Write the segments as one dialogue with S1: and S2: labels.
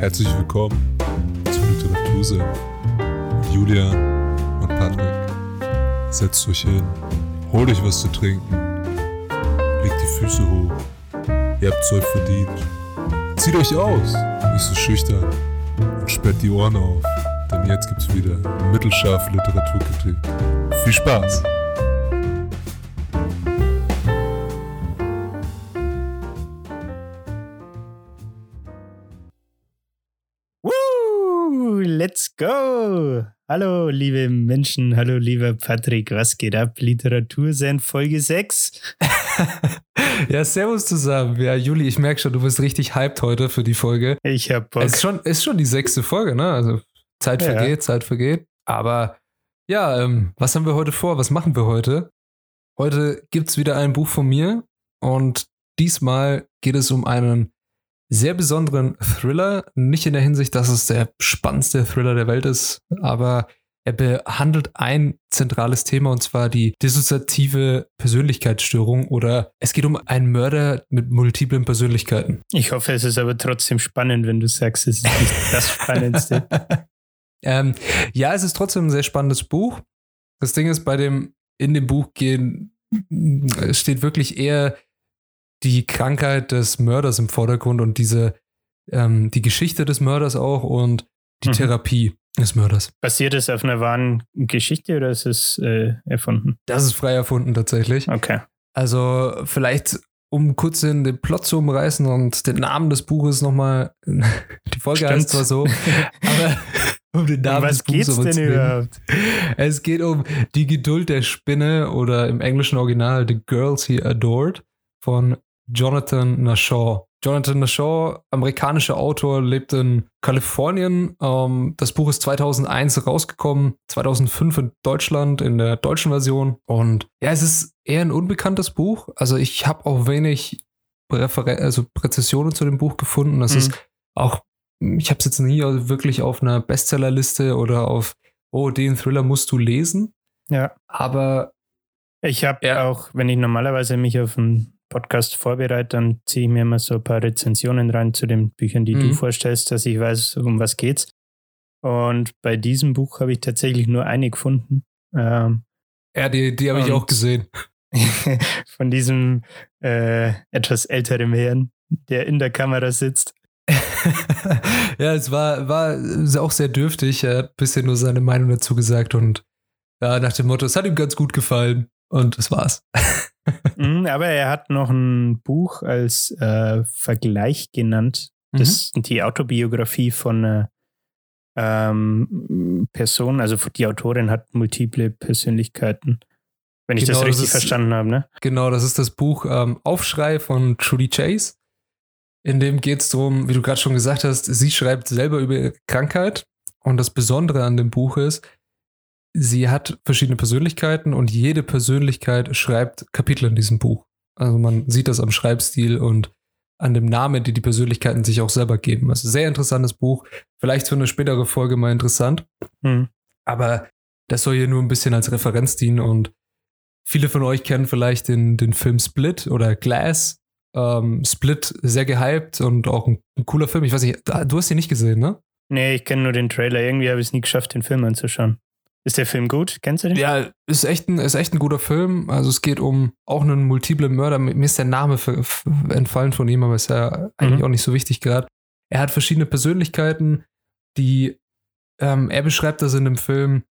S1: Herzlich willkommen zu Literatursinn mit Julian und Patrick. Setzt euch hin, holt euch was zu trinken, legt die Füße hoch. Ihr habt's euch verdient. Zieht euch aus, nicht so schüchtern und sperrt die Ohren auf, denn jetzt gibt's wieder mittelscharfe Literaturkritik. Viel Spaß!
S2: Go! Hallo, liebe Menschen, hallo, lieber Patrick, was geht ab? Literatur sind Folge 6.
S3: ja, servus zusammen. Ja, Juli, ich merke schon, du bist richtig hyped heute für die Folge.
S2: Ich hab Bock.
S3: Es ist schon, ist schon die sechste Folge, ne? Also Zeit
S2: Ja.
S3: vergeht, Zeit vergeht. Aber ja, ähm, was haben wir heute vor? Was machen wir heute? Heute gibt's wieder ein Buch von mir und diesmal geht es um einen sehr besonderen Thriller. Nicht in der Hinsicht, dass es der spannendste Thriller der Welt ist, aber er behandelt ein zentrales Thema und zwar die dissoziative Persönlichkeitsstörung oder es geht um einen Mörder mit multiplen Persönlichkeiten.
S2: Ich hoffe, es ist aber trotzdem spannend, wenn du sagst, es ist nicht das Spannendste.
S3: Ähm, ja, es ist trotzdem ein sehr spannendes Buch. Das Ding ist, bei dem, in dem Buch gehen, es steht wirklich eher die Krankheit des Mörders im Vordergrund und diese, ähm, die Geschichte des Mörders auch und die
S2: Mhm.
S3: Therapie des Mörders.
S2: Basiert es auf einer wahren Geschichte oder ist es äh, erfunden?
S3: Das ist frei erfunden tatsächlich.
S2: Okay.
S3: Also vielleicht, um kurz den, den Plot zu umreißen und den Namen des Buches nochmal, die Folge
S2: Stimmt.
S3: heißt zwar so, aber um den
S2: Um
S3: Namen
S2: was
S3: des Buches
S2: geht's denn überhaupt?
S3: Es geht um die Geduld der Spinne oder im englischen Original The Girls He Adored von Jonathan Nashaw. Jonathan Nashaw, amerikanischer Autor, lebt in Kalifornien. Ähm, das Buch ist 2001 rausgekommen, 2005 in Deutschland in der deutschen Version. Und ja, es ist eher ein unbekanntes Buch. Also ich habe auch wenig Präferen also Präzisionen zu dem Buch gefunden. Das
S2: Mhm.
S3: ist auch, ich habe es jetzt nie wirklich auf einer Bestsellerliste oder auf, oh, den Thriller musst du lesen.
S2: Ja.
S3: Aber
S2: Ich habe
S3: Ja.
S2: auch, wenn ich normalerweise mich auf einen Podcast vorbereite, dann ziehe ich mir immer so ein paar Rezensionen rein zu den Büchern, die du
S3: Mhm.
S2: vorstellst, dass ich weiß, um was geht's. Und bei diesem Buch habe ich tatsächlich nur eine gefunden. Ähm,
S3: ja, die, die habe ich auch gesehen.
S2: von diesem äh, etwas älteren Herrn, der in der Kamera sitzt.
S3: ja, es war, war auch sehr dürftig. Er hat bisher nur seine Meinung dazu gesagt und ja, nach dem Motto, es hat ihm ganz gut gefallen. Und das war's.
S2: Mhm, aber er hat noch ein Buch als äh, Vergleich genannt. Das die Autobiografie von einer ähm, Person, also die Autorin hat multiple Persönlichkeiten. Wenn ich das
S3: Genau, das
S2: richtig
S3: ist-
S2: verstanden habe, ne?
S3: Genau, das ist das Buch ähm, Aufschrei von Trudy Chase. In dem geht es darum, wie du gerade schon gesagt hast, sie schreibt selber über ihre Krankheit. Und das Besondere an dem Buch ist, sie hat verschiedene Persönlichkeiten und jede Persönlichkeit schreibt Kapitel in diesem Buch. Also man sieht das am Schreibstil und an dem Namen, die die Persönlichkeiten sich auch selber geben. Also sehr interessantes Buch. Vielleicht für eine spätere Folge mal interessant.
S2: Hm.
S3: Aber das soll hier nur ein bisschen als Referenz dienen und viele von euch kennen vielleicht den, den Film Split oder Glass. Ähm, Split sehr gehypt und auch ein, ein cooler Film. Ich weiß nicht, du hast ihn nicht gesehen, ne?
S2: Nee, ich kenne nur den Trailer. Irgendwie habe ich es nie geschafft, den Film anzuschauen. Ist der Film gut? Kennst du den?
S3: Ja, ist echt ein, ist echt ein guter Film. Also es geht um auch einen multiplen Mörder. Mir ist der Name ver- f- entfallen von ihm, aber ist ja eigentlich
S2: Mhm.
S3: auch nicht so wichtig gerade. Er hat verschiedene Persönlichkeiten, die ähm, er beschreibt das in dem Film,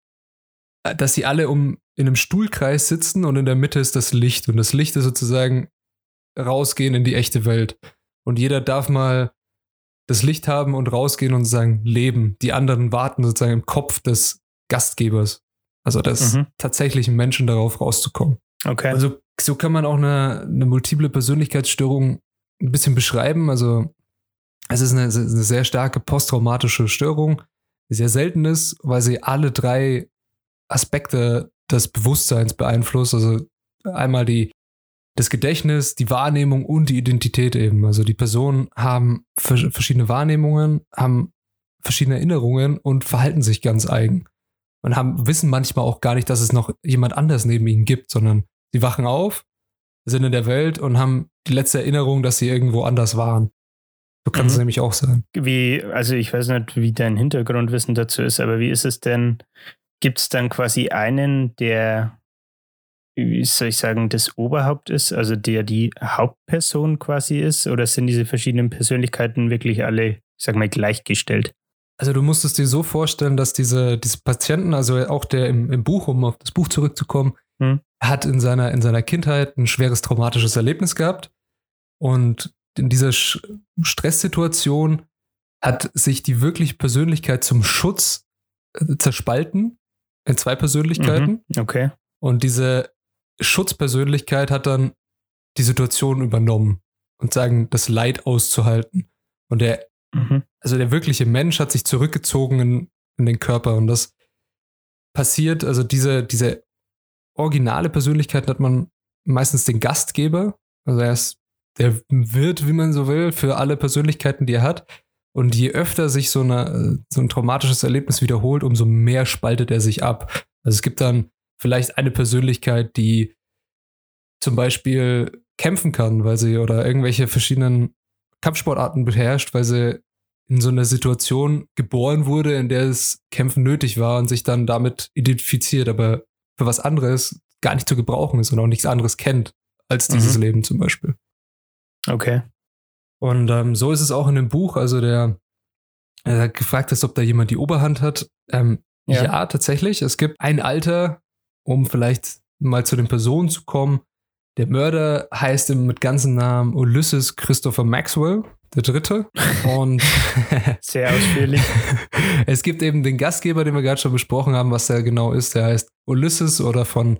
S3: äh, dass sie alle um in einem Stuhlkreis sitzen und in der Mitte ist das Licht. Und das Licht ist sozusagen rausgehen in die echte Welt. Und jeder darf mal das Licht haben und rausgehen und sagen, leben. Die anderen warten sozusagen im Kopf des Gastgebers. Also des
S2: Mhm.
S3: tatsächlichen Menschen darauf rauszukommen.
S2: Okay.
S3: Also so kann man auch eine, eine multiple Persönlichkeitsstörung ein bisschen beschreiben. Also es ist eine, eine sehr starke posttraumatische Störung, die sehr selten ist, weil sie alle drei Aspekte des Bewusstseins beeinflusst. Also einmal die, das Gedächtnis, die Wahrnehmung und die Identität eben. Also die Personen haben vers- verschiedene Wahrnehmungen, haben verschiedene Erinnerungen und verhalten sich ganz eigen. Und haben, wissen manchmal auch gar nicht, dass es noch jemand anders neben ihnen gibt, sondern sie wachen auf, sind in der Welt und haben die letzte Erinnerung, dass sie irgendwo anders waren. So kann es
S2: Mhm.
S3: nämlich auch sein.
S2: Wie, also ich weiß nicht, wie dein Hintergrundwissen dazu ist, aber wie ist es denn? Gibt es dann quasi einen, der, wie soll ich sagen, das Oberhaupt ist, also der die Hauptperson quasi ist? Oder sind diese verschiedenen Persönlichkeiten wirklich alle, ich sag mal, gleichgestellt?
S3: Also du musst es dir so vorstellen, dass diese, diese Patienten, also auch der im, im Buch, um auf das Buch zurückzukommen,
S2: Hm.
S3: hat in seiner, in seiner Kindheit ein schweres traumatisches Erlebnis gehabt. Und in dieser Sch Stresssituation hat sich die wirkliche Persönlichkeit zum Schutz äh, zerspalten in zwei Persönlichkeiten.
S2: Mhm. Okay.
S3: Und diese Schutzpersönlichkeit hat dann die Situation übernommen und sagen, das Leid auszuhalten. Und der
S2: Mhm.
S3: also der wirkliche Mensch hat sich zurückgezogen in, in den Körper und das passiert, also diese, diese originale Persönlichkeit hat man meistens den Gastgeber, also er ist der Wirt, wie man so will, für alle Persönlichkeiten, die er hat. Und je öfter sich so, eine, so ein traumatisches Erlebnis wiederholt, umso mehr spaltet er sich ab. Also es gibt dann vielleicht eine Persönlichkeit, die zum Beispiel kämpfen kann, weil sie oder irgendwelche verschiedenen Kampfsportarten beherrscht, weil sie in so einer Situation geboren wurde, in der es Kämpfen nötig war und sich dann damit identifiziert, aber für was anderes gar nicht zu gebrauchen ist und auch nichts anderes kennt als dieses
S2: Mhm.
S3: Leben zum Beispiel.
S2: Okay.
S3: Und ähm, so ist es auch in dem Buch. Also der, er hat gefragt ist, ob da jemand die Oberhand hat. Ähm,
S2: Ja.
S3: ja. tatsächlich. Es gibt ein Alter, um vielleicht mal zu den Personen zu kommen. Der Mörder heißt mit ganzen Namen Ulysses Christopher Maxwell, der Dritte. Und
S2: Sehr ausführlich.
S3: es gibt eben den Gastgeber, den wir gerade schon besprochen haben, was der genau ist. Der heißt Ulysses oder von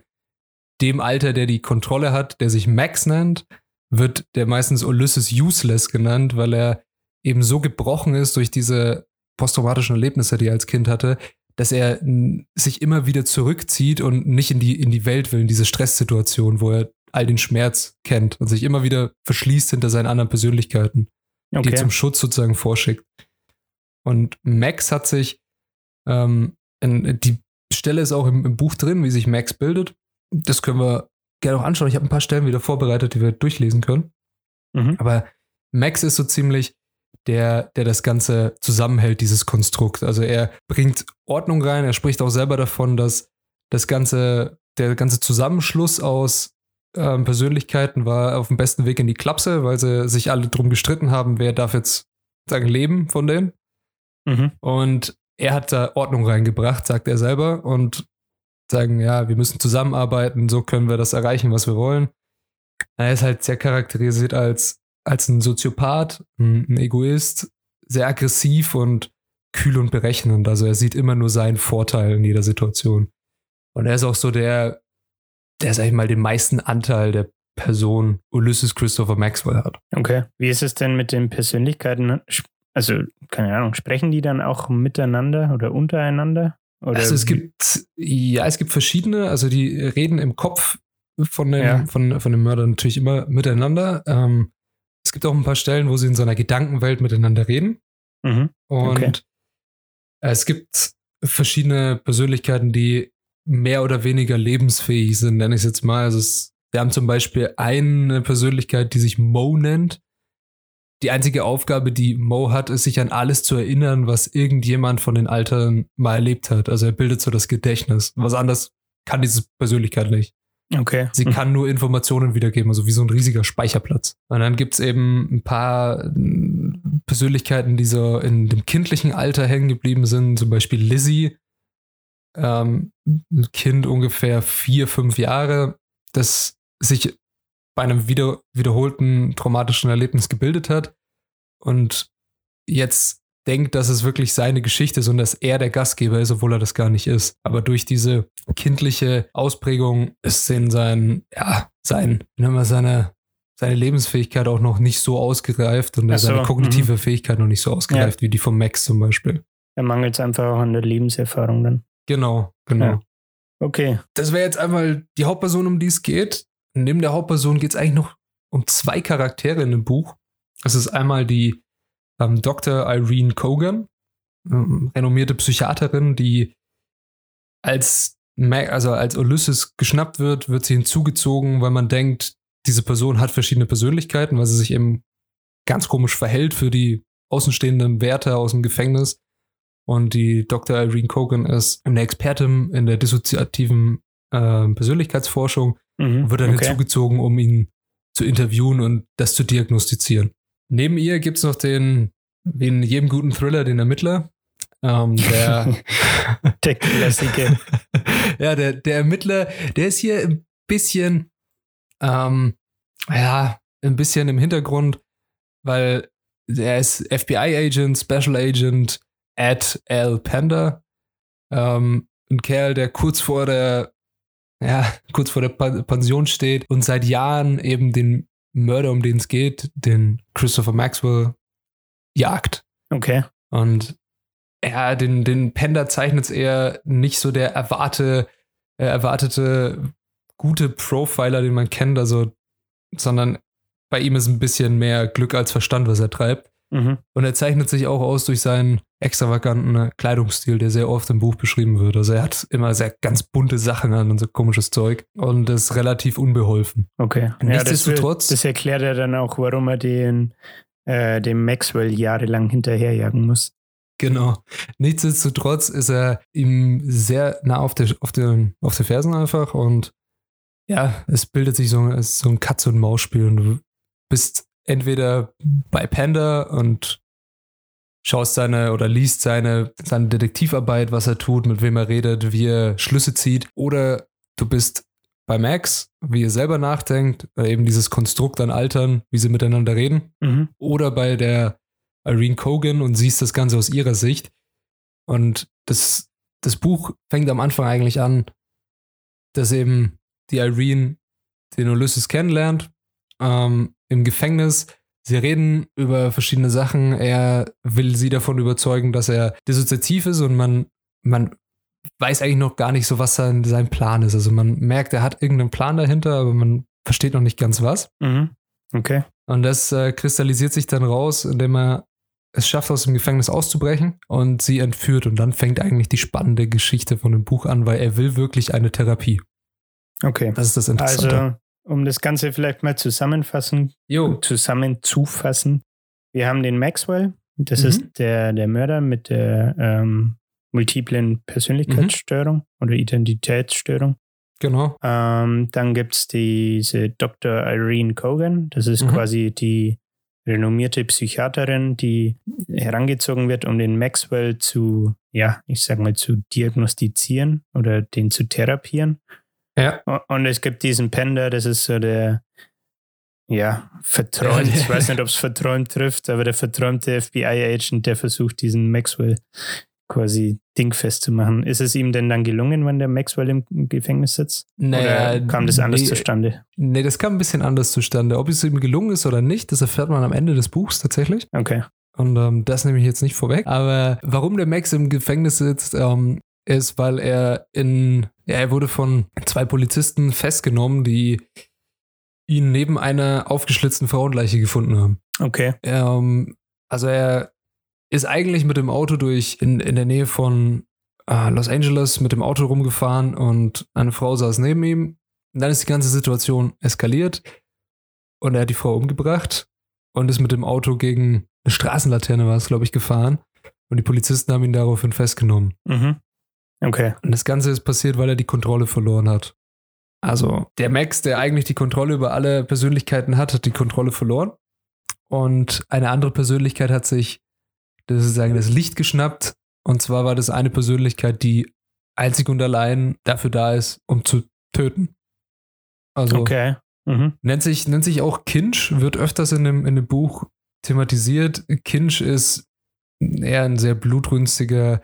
S3: dem Alter, der die Kontrolle hat, der sich Max nennt, wird der meistens Ulysses Useless genannt, weil er eben so gebrochen ist durch diese posttraumatischen Erlebnisse, die er als Kind hatte, dass er sich immer wieder zurückzieht und nicht in die, in die Welt will, in diese Stresssituation, wo er all den Schmerz kennt und sich immer wieder verschließt hinter seinen anderen Persönlichkeiten die
S2: Okay.
S3: zum Schutz sozusagen vorschickt. Und Max hat sich, ähm, in, die Stelle ist auch im, im Buch drin, wie sich Max bildet. Das können wir gerne auch anschauen. Ich habe ein paar Stellen wieder vorbereitet, die wir durchlesen können.
S2: Mhm.
S3: Aber Max ist so ziemlich der, der das Ganze zusammenhält, dieses Konstrukt. Also er bringt Ordnung rein, er spricht auch selber davon, dass das ganze, der ganze Zusammenschluss aus ähm, Persönlichkeiten war auf dem besten Weg in die Klapse, weil sie sich alle drum gestritten haben, wer darf jetzt sagen leben von denen.
S2: Mhm.
S3: Und er hat da Ordnung reingebracht, sagt er selber, und sagen, ja, wir müssen zusammenarbeiten, so können wir das erreichen, was wir wollen. Er ist halt sehr charakterisiert als, als ein Soziopath, ein, ein Egoist, sehr aggressiv und kühl und berechnend. Also er sieht immer nur seinen Vorteil in jeder Situation. Und er ist auch so der, der, sag ich mal, den meisten Anteil der Person Ulysses Christopher Maxwell hat.
S2: Okay. Wie ist es denn mit den Persönlichkeiten? Also, keine Ahnung, sprechen die dann auch miteinander oder untereinander? Oder
S3: also es gibt, ja, es gibt verschiedene, also die reden im Kopf von dem,
S2: Ja.
S3: von, von dem Mörder natürlich immer miteinander. Ähm, es gibt auch ein paar Stellen, wo sie in so einer Gedankenwelt miteinander reden.
S2: Mhm.
S3: Und
S2: Okay.
S3: es gibt verschiedene Persönlichkeiten, die mehr oder weniger lebensfähig sind, nenne ich es jetzt mal. Also es, wir haben zum Beispiel eine Persönlichkeit, die sich Mo nennt. Die einzige Aufgabe, die Mo hat, ist, sich an alles zu erinnern, was irgendjemand von den Altern mal erlebt hat. Also er bildet so das Gedächtnis. Was anderes kann diese Persönlichkeit nicht.
S2: Okay.
S3: Sie kann nur Informationen wiedergeben, also wie so ein riesiger Speicherplatz. Und dann gibt es eben ein paar mm, Persönlichkeiten, die so in dem kindlichen Alter hängen geblieben sind, zum Beispiel Lizzie, ähm, ein Kind ungefähr vier, fünf Jahre, das sich bei einem wieder, wiederholten traumatischen Erlebnis gebildet hat und jetzt denkt, dass es wirklich seine Geschichte ist und dass er der Gastgeber ist, obwohl er das gar nicht ist. Aber durch diese kindliche Ausprägung ist in sein, ja, sein, nennen wir seine, seine Lebensfähigkeit auch noch nicht so ausgereift und
S2: so,
S3: seine kognitive Fähigkeit noch nicht so ausgereift wie die von Max zum Beispiel.
S2: Da mangelt es einfach auch an der Lebenserfahrung dann.
S3: Genau, genau.
S2: Ja. Okay.
S3: Das wäre jetzt einmal die Hauptperson, um die es geht. Neben der Hauptperson geht es eigentlich noch um zwei Charaktere in dem Buch. Das ist einmal die ähm, Dr. Irene Kogan, ähm, renommierte Psychiaterin, die als, also als Ulysses geschnappt wird, wird sie hinzugezogen, weil man denkt, diese Person hat verschiedene Persönlichkeiten, weil sie sich eben ganz komisch verhält für die außenstehenden Wärter aus dem Gefängnis. Und die Dr. Irene Kogan ist eine Expertin in der dissoziativen äh, Persönlichkeitsforschung
S2: Mhm.
S3: und wird dann
S2: okay.
S3: hinzugezogen, um ihn zu interviewen und das zu diagnostizieren. Neben ihr gibt es noch den, wie in jedem guten Thriller, den Ermittler. Ähm, der,
S2: Der Klassiker.
S3: ja, der, der Ermittler, der ist hier ein bisschen, ähm, ja, ein bisschen im Hintergrund, weil er ist FBI-Agent, Special Agent Ed L. Pender. Ähm, ein Kerl, der kurz vor der, ja, kurz vor der Pension steht und seit Jahren eben den Mörder, um den es geht, den Christopher Maxwell, jagt.
S2: Okay.
S3: Und ja, den, den Pender zeichnet es eher nicht so der erwarte, äh, erwartete gute Profiler, den man kennt, also, sondern bei ihm ist ein bisschen mehr Glück als Verstand, was er treibt.
S2: Mhm.
S3: Und er zeichnet sich auch aus durch seinen extravaganten Kleidungsstil, der sehr oft im Buch beschrieben wird. Also er hat immer sehr ganz bunte Sachen an und so komisches Zeug und ist relativ unbeholfen.
S2: Okay. Ja, das,
S3: Nichtsdestotrotz-
S2: das erklärt ja dann auch, warum er den, äh, dem Maxwell jahrelang hinterherjagen muss.
S3: Genau. Nichtsdestotrotz ist er ihm sehr nah auf der, auf den, auf den Fersen einfach und ja, es bildet sich so, so ein Katze- und Maus-Spiel und du bist entweder bei Panda und schaust seine oder liest seine, seine Detektivarbeit, was er tut, mit wem er redet, wie er Schlüsse zieht, oder du bist bei Max, wie er selber nachdenkt, oder eben dieses Konstrukt an Altern, wie sie miteinander reden
S2: Mhm.
S3: oder bei der Irene Kogan und siehst das Ganze aus ihrer Sicht. Und das, das Buch fängt am Anfang eigentlich an, dass eben die Irene den Ulysses kennenlernt ähm, im Gefängnis. Sie reden über verschiedene Sachen. Er will sie davon überzeugen, dass er dissoziativ ist und man, man weiß eigentlich noch gar nicht so, was sein, sein Plan ist. Also man merkt, er hat irgendeinen Plan dahinter, aber man versteht noch nicht ganz was.
S2: Mhm. Okay.
S3: Und das äh, kristallisiert sich dann raus, indem er es schafft, aus dem Gefängnis auszubrechen und sie entführt. Und dann fängt eigentlich die spannende Geschichte von dem Buch an, weil er will wirklich eine Therapie.
S2: Okay.
S3: Das ist das Interessante.
S2: Also, um das Ganze vielleicht mal zusammenfassen,
S3: jo,
S2: zusammenzufassen. Wir haben den Maxwell, das
S3: Mhm.
S2: ist der, der Mörder mit der ähm, multiplen Persönlichkeitsstörung oder Identitätsstörung.
S3: genau.
S2: Ähm, dann gibt es diese Dr. Irene Kogan, das ist
S3: Mhm.
S2: quasi die renommierte Psychiaterin, die herangezogen wird, um den Maxwell zu, ja, ich sag mal, zu diagnostizieren oder den zu therapieren.
S3: Ja.
S2: Und es gibt diesen Pender, das ist so der, ja, verträumt, ich weiß nicht, ob es verträumt trifft, aber der verträumte FBI-Agent, der versucht, diesen Maxwell quasi dingfest zu machen. Ist es ihm denn dann gelungen, wenn der Maxwell im Gefängnis sitzt? oder kam das anders
S3: nee,
S2: zustande?
S3: Nee, das kam ein bisschen anders zustande. Ob es ihm gelungen ist oder nicht, das erfährt man am Ende des Buchs tatsächlich.
S2: Okay.
S3: Und ähm, das nehme ich jetzt nicht vorweg. Aber warum der Max im Gefängnis sitzt, ähm, ist, weil er in, ja, er wurde von zwei Polizisten festgenommen, die ihn neben einer aufgeschlitzten Frauenleiche gefunden haben.
S2: Okay.
S3: Ähm, also er ist eigentlich mit dem Auto durch in, in der Nähe von äh, Los Angeles mit dem Auto rumgefahren und eine Frau saß neben ihm. Und dann ist die ganze Situation eskaliert und er hat die Frau umgebracht und ist mit dem Auto gegen eine Straßenlaterne, war es, glaube ich, gefahren. Und die Polizisten haben ihn daraufhin festgenommen.
S2: Mhm. Okay.
S3: Und das Ganze ist passiert, weil er die Kontrolle verloren hat. Also der Max, der eigentlich die Kontrolle über alle Persönlichkeiten hat, hat die Kontrolle verloren. Und eine andere Persönlichkeit hat sich das, ist sagen, das Licht geschnappt. Und zwar war das eine Persönlichkeit, die einzig und allein dafür da ist, um zu töten. Also
S2: Okay. Mhm.
S3: nennt, sich, nennt sich auch Kinch, wird öfters in dem, in dem Buch thematisiert. Kinch ist eher ein sehr blutrünstiger,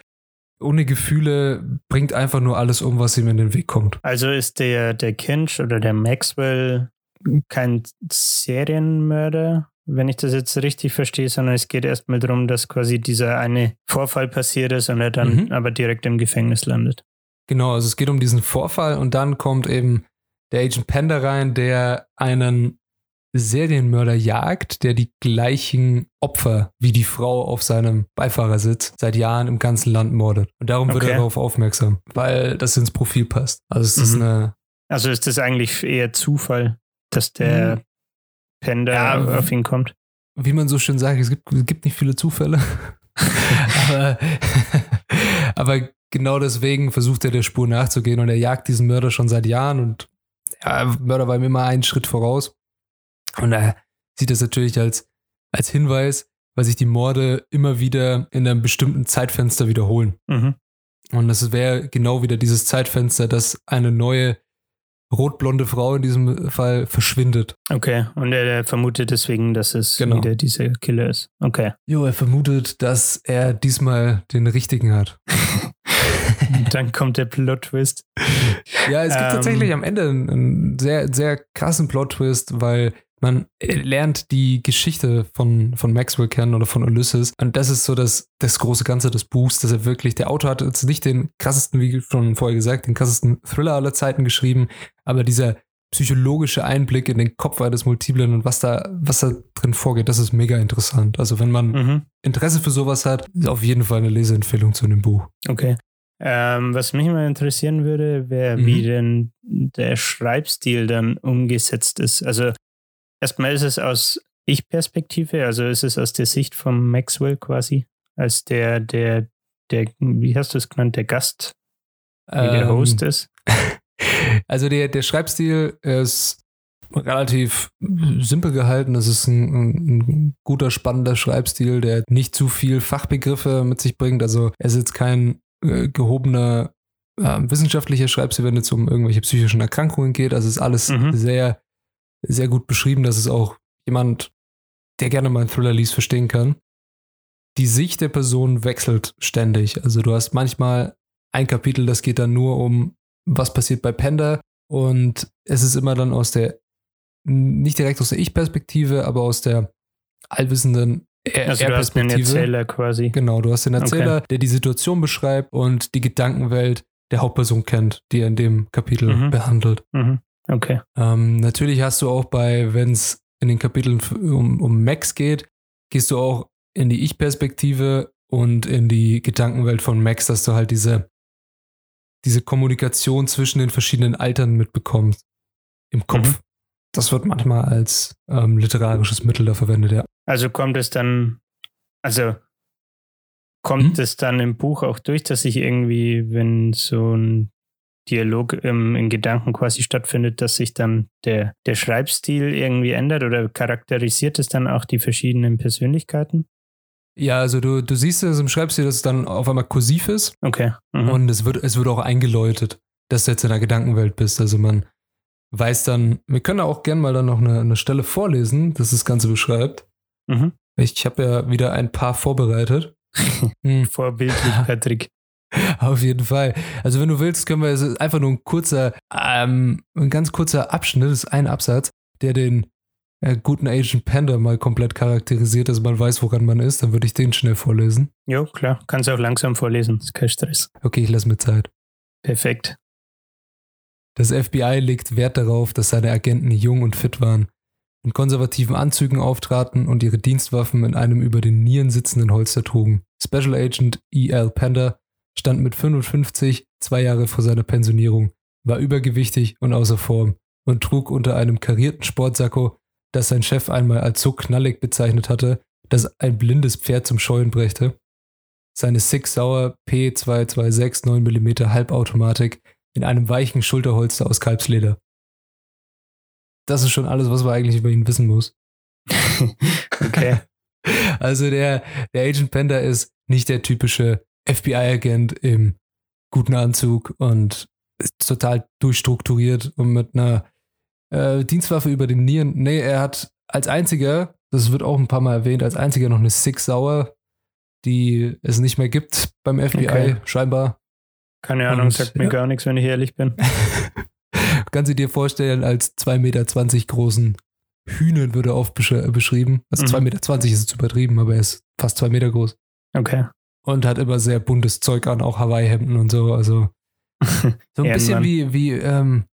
S3: ohne Gefühle, bringt einfach nur alles um, was ihm in den Weg kommt.
S2: Also ist der, der Kinch oder der Maxwell kein Serienmörder, wenn ich das jetzt richtig verstehe, sondern es geht erstmal darum, dass quasi dieser eine Vorfall passiert ist und er dann
S3: Mhm.
S2: aber direkt im Gefängnis landet.
S3: Genau, also es geht um diesen Vorfall und dann kommt eben der Agent Panda rein, der einen Serienmörder jagt, der die gleichen Opfer wie die Frau auf seinem Beifahrersitz seit Jahren im ganzen Land mordet. Und darum wird
S2: Okay.
S3: er darauf aufmerksam, weil das ins Profil passt. Also ist
S2: Mhm.
S3: eine
S2: Also ist das eigentlich eher Zufall, dass der
S3: Mhm.
S2: Pender
S3: Ja,
S2: auf ihn kommt?
S3: wie man so schön sagt, es gibt, es gibt nicht viele Zufälle. aber, aber genau deswegen versucht er der Spur nachzugehen und er jagt diesen Mörder schon seit Jahren und ja, Mörder war ihm immer einen Schritt voraus. Und er sieht das natürlich als, als Hinweis, weil sich die Morde immer wieder in einem bestimmten Zeitfenster wiederholen.
S2: Mhm.
S3: Und das wäre genau wieder dieses Zeitfenster, dass eine neue rotblonde Frau in diesem Fall verschwindet.
S2: Okay, und er, er vermutet deswegen, dass es
S3: Genau.
S2: wieder dieser Killer ist. Okay.
S3: Jo, er vermutet, dass er diesmal den richtigen hat.
S2: Dann kommt der Plot-Twist.
S3: Ja, es gibt
S2: Ähm.
S3: tatsächlich am Ende einen, sehr, sehr krassen Plot-Twist, weil man lernt die Geschichte von, von Maxwell kennen oder von Ulysses. Und das ist so das, das große Ganze des Buchs, dass er wirklich, der Autor hat jetzt nicht den krassesten, wie schon vorher gesagt, den krassesten Thriller aller Zeiten geschrieben, aber dieser psychologische Einblick in den Kopf eines Multiplen und was da, was da drin vorgeht, das ist mega interessant. Also wenn man
S2: Mhm.
S3: Interesse für sowas hat, ist auf jeden Fall eine Leseempfehlung zu dem Buch.
S2: Okay. Ähm, was mich mal interessieren würde, wäre,
S3: Mhm.
S2: wie denn der Schreibstil dann umgesetzt ist. Also erstmal ist es aus Ich-Perspektive, also ist es aus der Sicht von Maxwell quasi, als der, der, der, wie hast du es genannt, der Gast, wie der
S3: Ähm,
S2: Host ist.
S3: Also der, der Schreibstil ist relativ simpel gehalten. Es ist ein, ein, ein guter, spannender Schreibstil, der nicht zu viel Fachbegriffe mit sich bringt. Also er ist jetzt kein äh, gehobener äh, wissenschaftlicher Schreibstil, wenn es um irgendwelche psychischen Erkrankungen geht. Also es ist alles
S2: Mhm.
S3: sehr, sehr gut beschrieben, dass es auch jemand, der gerne mal einen Thriller liest, verstehen kann. Die Sicht der Person wechselt ständig. Also du hast manchmal ein Kapitel, das geht dann nur um was passiert bei Panda und es ist immer dann aus der, nicht direkt aus der Ich-Perspektive, aber aus der allwissenden Er-
S2: Also du hast
S3: Er-Perspektive.
S2: Erzähler quasi.
S3: Genau, du hast den Erzähler, der die Situation beschreibt und die Gedankenwelt der Hauptperson kennt, die er in dem Kapitel
S2: Mhm.
S3: behandelt.
S2: Mhm. Okay.
S3: Ähm, natürlich hast du auch bei, wenn es in den Kapiteln um, um Max geht, gehst du auch in die Ich-Perspektive und in die Gedankenwelt von Max, dass du halt diese, diese Kommunikation zwischen den verschiedenen Altern mitbekommst im Kopf.
S2: Mhm.
S3: Das wird manchmal als ähm, literarisches Mittel da verwendet, ja.
S2: Also kommt es dann, also kommt
S3: Hm?
S2: es dann im Buch auch durch, dass sich irgendwie, wenn so ein Dialog im, in Gedanken quasi stattfindet, dass sich dann der, der Schreibstil irgendwie ändert oder charakterisiert es dann auch die verschiedenen Persönlichkeiten?
S3: Ja, also du, du siehst es im Schreibstil, dass es dann auf einmal kursiv ist
S2: Okay. Mhm.
S3: und es wird, es wird auch eingeläutet, dass du jetzt in der Gedankenwelt bist. Also man weiß dann, wir können auch gerne mal dann noch eine, eine Stelle vorlesen, das das Ganze beschreibt.
S2: Mhm.
S3: Ich habe ja wieder ein paar vorbereitet. Hm,
S2: Vorbildlich, Patrick.
S3: auf jeden Fall. Also wenn du willst, können wir, es ist einfach nur ein kurzer, ähm, ein ganz kurzer Abschnitt, das ist ein Absatz, der den äh, guten Agent Panda mal komplett charakterisiert, dass man weiß, woran man ist. Dann würde ich den schnell vorlesen.
S2: Jo, klar. Kannst auch langsam vorlesen. Ist kein Stress.
S3: Okay, ich lasse mir Zeit.
S2: Perfekt.
S3: Das FBI legt Wert darauf, dass seine Agenten jung und fit waren, in konservativen Anzügen auftraten und ihre Dienstwaffen in einem über den Nieren sitzenden Holster trugen. Special Agent E.L. Pender stand mit 55, zwei Jahre vor seiner Pensionierung, war übergewichtig und außer Form und trug unter einem karierten Sportsacko, das sein Chef einmal als so knallig bezeichnet hatte, dass ein blindes Pferd zum Scheuen brächte, seine Six Sauer P226 9mm Halbautomatik in einem weichen Schulterholster aus Kalbsleder. Das ist schon alles, was man eigentlich über ihn wissen muss.
S2: Okay.
S3: Also der, der Agent Panda ist nicht der typische FBI-Agent im guten Anzug und ist total durchstrukturiert und mit einer äh, Dienstwaffe über den Nieren. Nee, er hat als einziger, das wird auch ein paar Mal erwähnt, als einziger noch eine Six Sauer, die es nicht mehr gibt beim FBI,
S2: Okay.
S3: scheinbar.
S2: Keine Ahnung,
S3: Und,
S2: sagt mir
S3: ja.
S2: gar nichts, wenn ich ehrlich bin.
S3: Kannst du dir vorstellen, als 2,20 Meter großen Hühnen würde oft besch beschrieben. Also
S2: Mhm.
S3: 2,20 Meter ist jetzt übertrieben, aber er ist fast 2 Meter groß.
S2: Okay.
S3: Und hat immer sehr buntes Zeug an, auch Hawaii-Hemden und so. Also so ein bisschen wie, wie, ähm,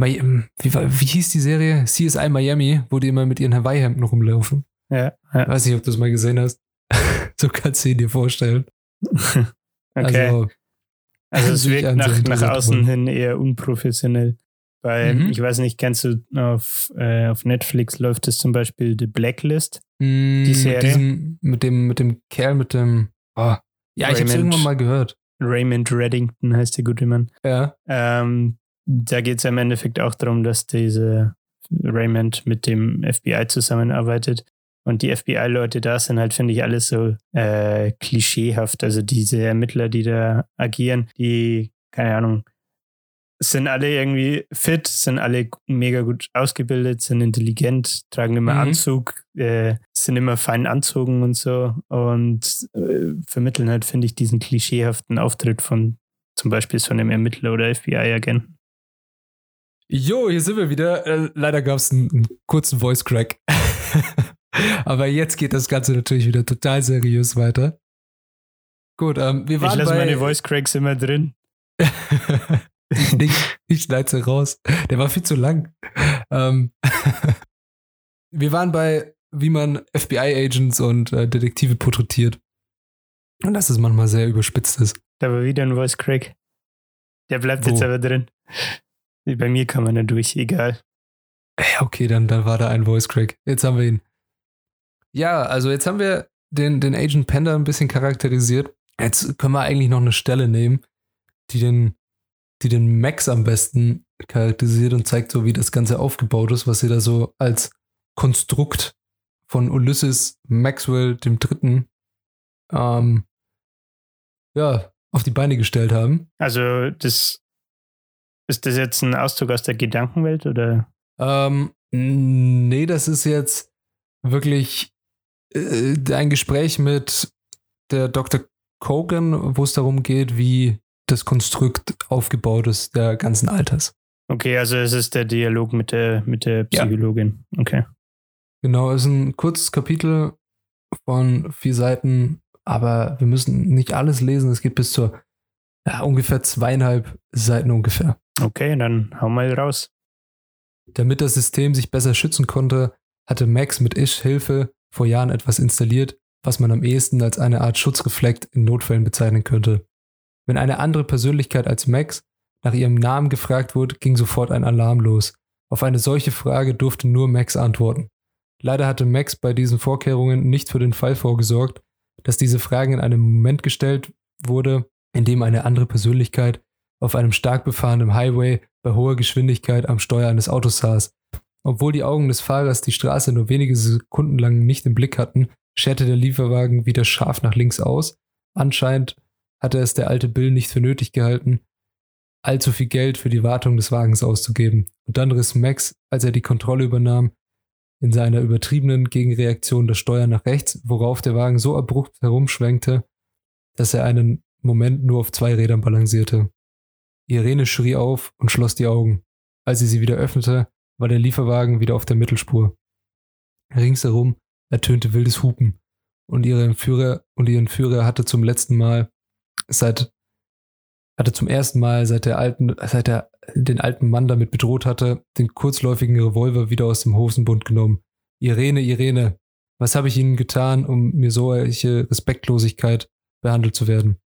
S3: ähm, wie, wie hieß die Serie? CSI Miami, wo die immer mit ihren Hawaii-Hemden rumlaufen.
S2: Ja. ja.
S3: Weiß nicht, ob du das mal gesehen hast. so kannst du ihn dir vorstellen.
S2: Okay.
S3: Also,
S2: Also, es wirkt nach, nach außen hin eher unprofessionell. Bei,
S3: Mhm.
S2: ich weiß nicht, kennst du auf, äh, auf Netflix läuft es zum Beispiel The Blacklist.
S3: Mm,
S2: Die Serie?
S3: Mit, diesem, mit, dem, mit dem Kerl, mit dem. Oh. Ja, ich
S2: Raymond.
S3: irgendwann mal gehört.
S2: Raymond Reddington heißt der gute Mann.
S3: Ja.
S2: Ähm, da geht es im Endeffekt auch darum, dass diese Raymond mit dem FBI zusammenarbeitet. Und die FBI-Leute da sind halt, finde ich, alles so äh, klischeehaft. Also diese Ermittler, die da agieren, die, keine Ahnung, sind alle irgendwie fit, sind alle mega gut ausgebildet, sind intelligent, tragen immer
S3: Mhm.
S2: Anzug, äh, sind immer fein anzogen und so und äh, vermitteln halt, finde ich, diesen klischeehaften Auftritt von zum Beispiel so einem Ermittler oder FBI-Agenten.
S3: Jo, hier sind wir wieder. Äh, leider gab es einen, einen kurzen Voice Crack. Aber jetzt geht das Ganze natürlich wieder total seriös weiter. Gut, ähm, wir
S2: Ich
S3: waren
S2: lasse
S3: bei...
S2: meine Voice Cracks immer drin.
S3: ich ich schneide sie raus. Der war viel zu lang. Ähm, wir waren bei, wie man FBI-Agents und äh, Detektive porträtiert. Und dass es manchmal sehr überspitzt ist.
S2: Da war wieder ein Voice Crack. Der bleibt
S3: Wo?
S2: jetzt aber drin. Bei mir kann man da durch, egal.
S3: Okay, dann, dann war da ein Voice Crack. Jetzt haben wir ihn. Ja, also jetzt haben wir den, den Agent Panda ein bisschen charakterisiert. Jetzt können wir eigentlich noch eine Stelle nehmen, die den, die den Max am besten charakterisiert und zeigt so, wie das Ganze aufgebaut ist, was sie da so als Konstrukt von Ulysses Maxwell dem Dritten ähm, ja, auf die Beine gestellt haben.
S2: Also, das ist das jetzt ein Auszug aus der Gedankenwelt oder?
S3: Ähm, nee, das ist jetzt wirklich äh, ein Gespräch mit der Dr. Kogan, wo es darum geht, wie das Konstrukt aufgebaut ist der ganzen Alters.
S2: Okay, also es ist der Dialog mit der, mit der
S3: Ja.
S2: Psychologin. Okay.
S3: Genau, es ist ein kurzes Kapitel von vier Seiten, aber wir müssen nicht alles lesen. Es geht bis zu ja, ungefähr zweieinhalb Seiten ungefähr.
S2: Okay, dann hau mal raus.
S3: Damit das System sich besser schützen konnte, hatte Max mit Ish Hilfe vor Jahren etwas installiert, was man am ehesten als eine Art Schutzreflekt in Notfällen bezeichnen könnte. Wenn eine andere Persönlichkeit als Max nach ihrem Namen gefragt wurde, ging sofort ein Alarm los. Auf eine solche Frage durfte nur Max antworten. Leider hatte Max bei diesen Vorkehrungen nicht für den Fall vorgesorgt, dass diese Frage in einem Moment gestellt wurde, in dem eine andere Persönlichkeit auf einem stark befahrenen Highway bei hoher Geschwindigkeit am Steuer eines Autos saß. Obwohl die Augen des Fahrers die Straße nur wenige Sekunden lang nicht im Blick hatten, scherte der Lieferwagen wieder scharf nach links aus. Anscheinend hatte es der alte Bill nicht für nötig gehalten, allzu viel Geld für die Wartung des Wagens auszugeben. Und dann riss Max, als er die Kontrolle übernahm, in seiner übertriebenen Gegenreaktion das Steuer nach rechts, worauf der Wagen so abrupt herumschwenkte, dass er einen Moment nur auf zwei Rädern balancierte. Irene schrie auf und schloss die Augen. Als sie sie wieder öffnete, war der Lieferwagen wieder auf der Mittelspur. Ringsherum ertönte wildes Hupen und ihre Entführer und ihr Entführer hatte zum letzten Mal seit hatte zum ersten Mal seit der alten seit er den alten Mann damit bedroht hatte, den kurzläufigen Revolver wieder aus dem Hosenbund genommen. Irene, Irene, was habe ich Ihnen getan, um mir solche Respektlosigkeit behandelt zu werden?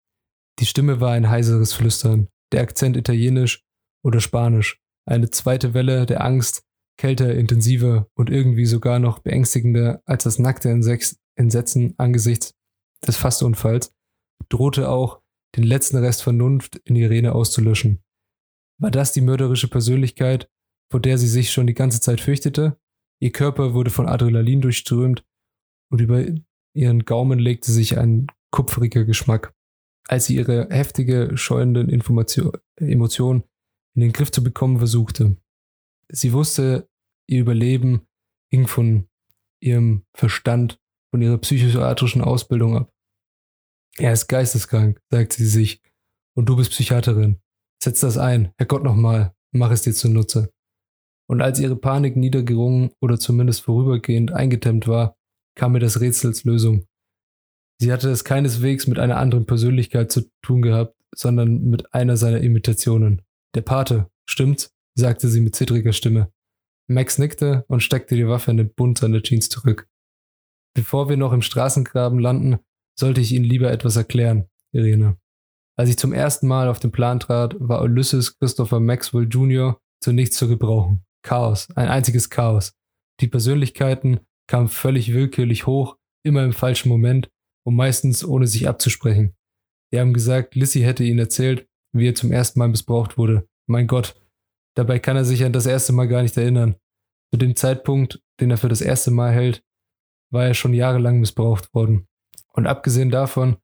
S3: Die Stimme war ein heiseres Flüstern, der Akzent italienisch oder spanisch, eine zweite Welle der Angst, kälter, intensiver und irgendwie sogar noch beängstigender als das nackte Entsetzen angesichts des Fastunfalls, drohte auch, den letzten Rest Vernunft in Irene auszulöschen. War das die mörderische Persönlichkeit, vor der sie sich schon die ganze Zeit fürchtete? Ihr Körper wurde von Adrenalin durchströmt und über ihren Gaumen legte sich ein kupferiger Geschmack. Als sie ihre heftige, Information, Emotionen in den Griff zu bekommen versuchte. Sie wusste, ihr Überleben hing von ihrem Verstand, von ihrer psychiatrischen Ausbildung ab. Er ist geisteskrank, sagt sie sich, und du bist Psychiaterin. Setz das ein, Herrgott nochmal, mach es dir zunutze. Und als ihre Panik niedergerungen oder zumindest vorübergehend eingedämmt war, kam mir das Rätsels Lösung. Sie hatte es keineswegs mit einer anderen Persönlichkeit zu tun gehabt, sondern mit einer seiner Imitationen. Der Pate, stimmt's? sagte sie mit zittriger Stimme. Max nickte und steckte die Waffe in den Bund seiner Jeans zurück. Bevor wir noch im Straßengraben landen, sollte ich Ihnen lieber etwas erklären, Irene. Als ich zum ersten Mal auf den Plan trat, war Ulysses Christopher Maxwell Jr. zu nichts zu gebrauchen. Chaos, ein einziges Chaos. Die Persönlichkeiten kamen völlig willkürlich hoch, immer im falschen Moment und meistens ohne sich abzusprechen. Die haben gesagt, Lissy hätte ihnen erzählt, wie er zum ersten Mal missbraucht wurde. Mein Gott, dabei kann er sich an das erste Mal gar nicht erinnern. Zu dem Zeitpunkt, den er für das erste Mal hält, war er schon jahrelang missbraucht worden. Und abgesehen davon,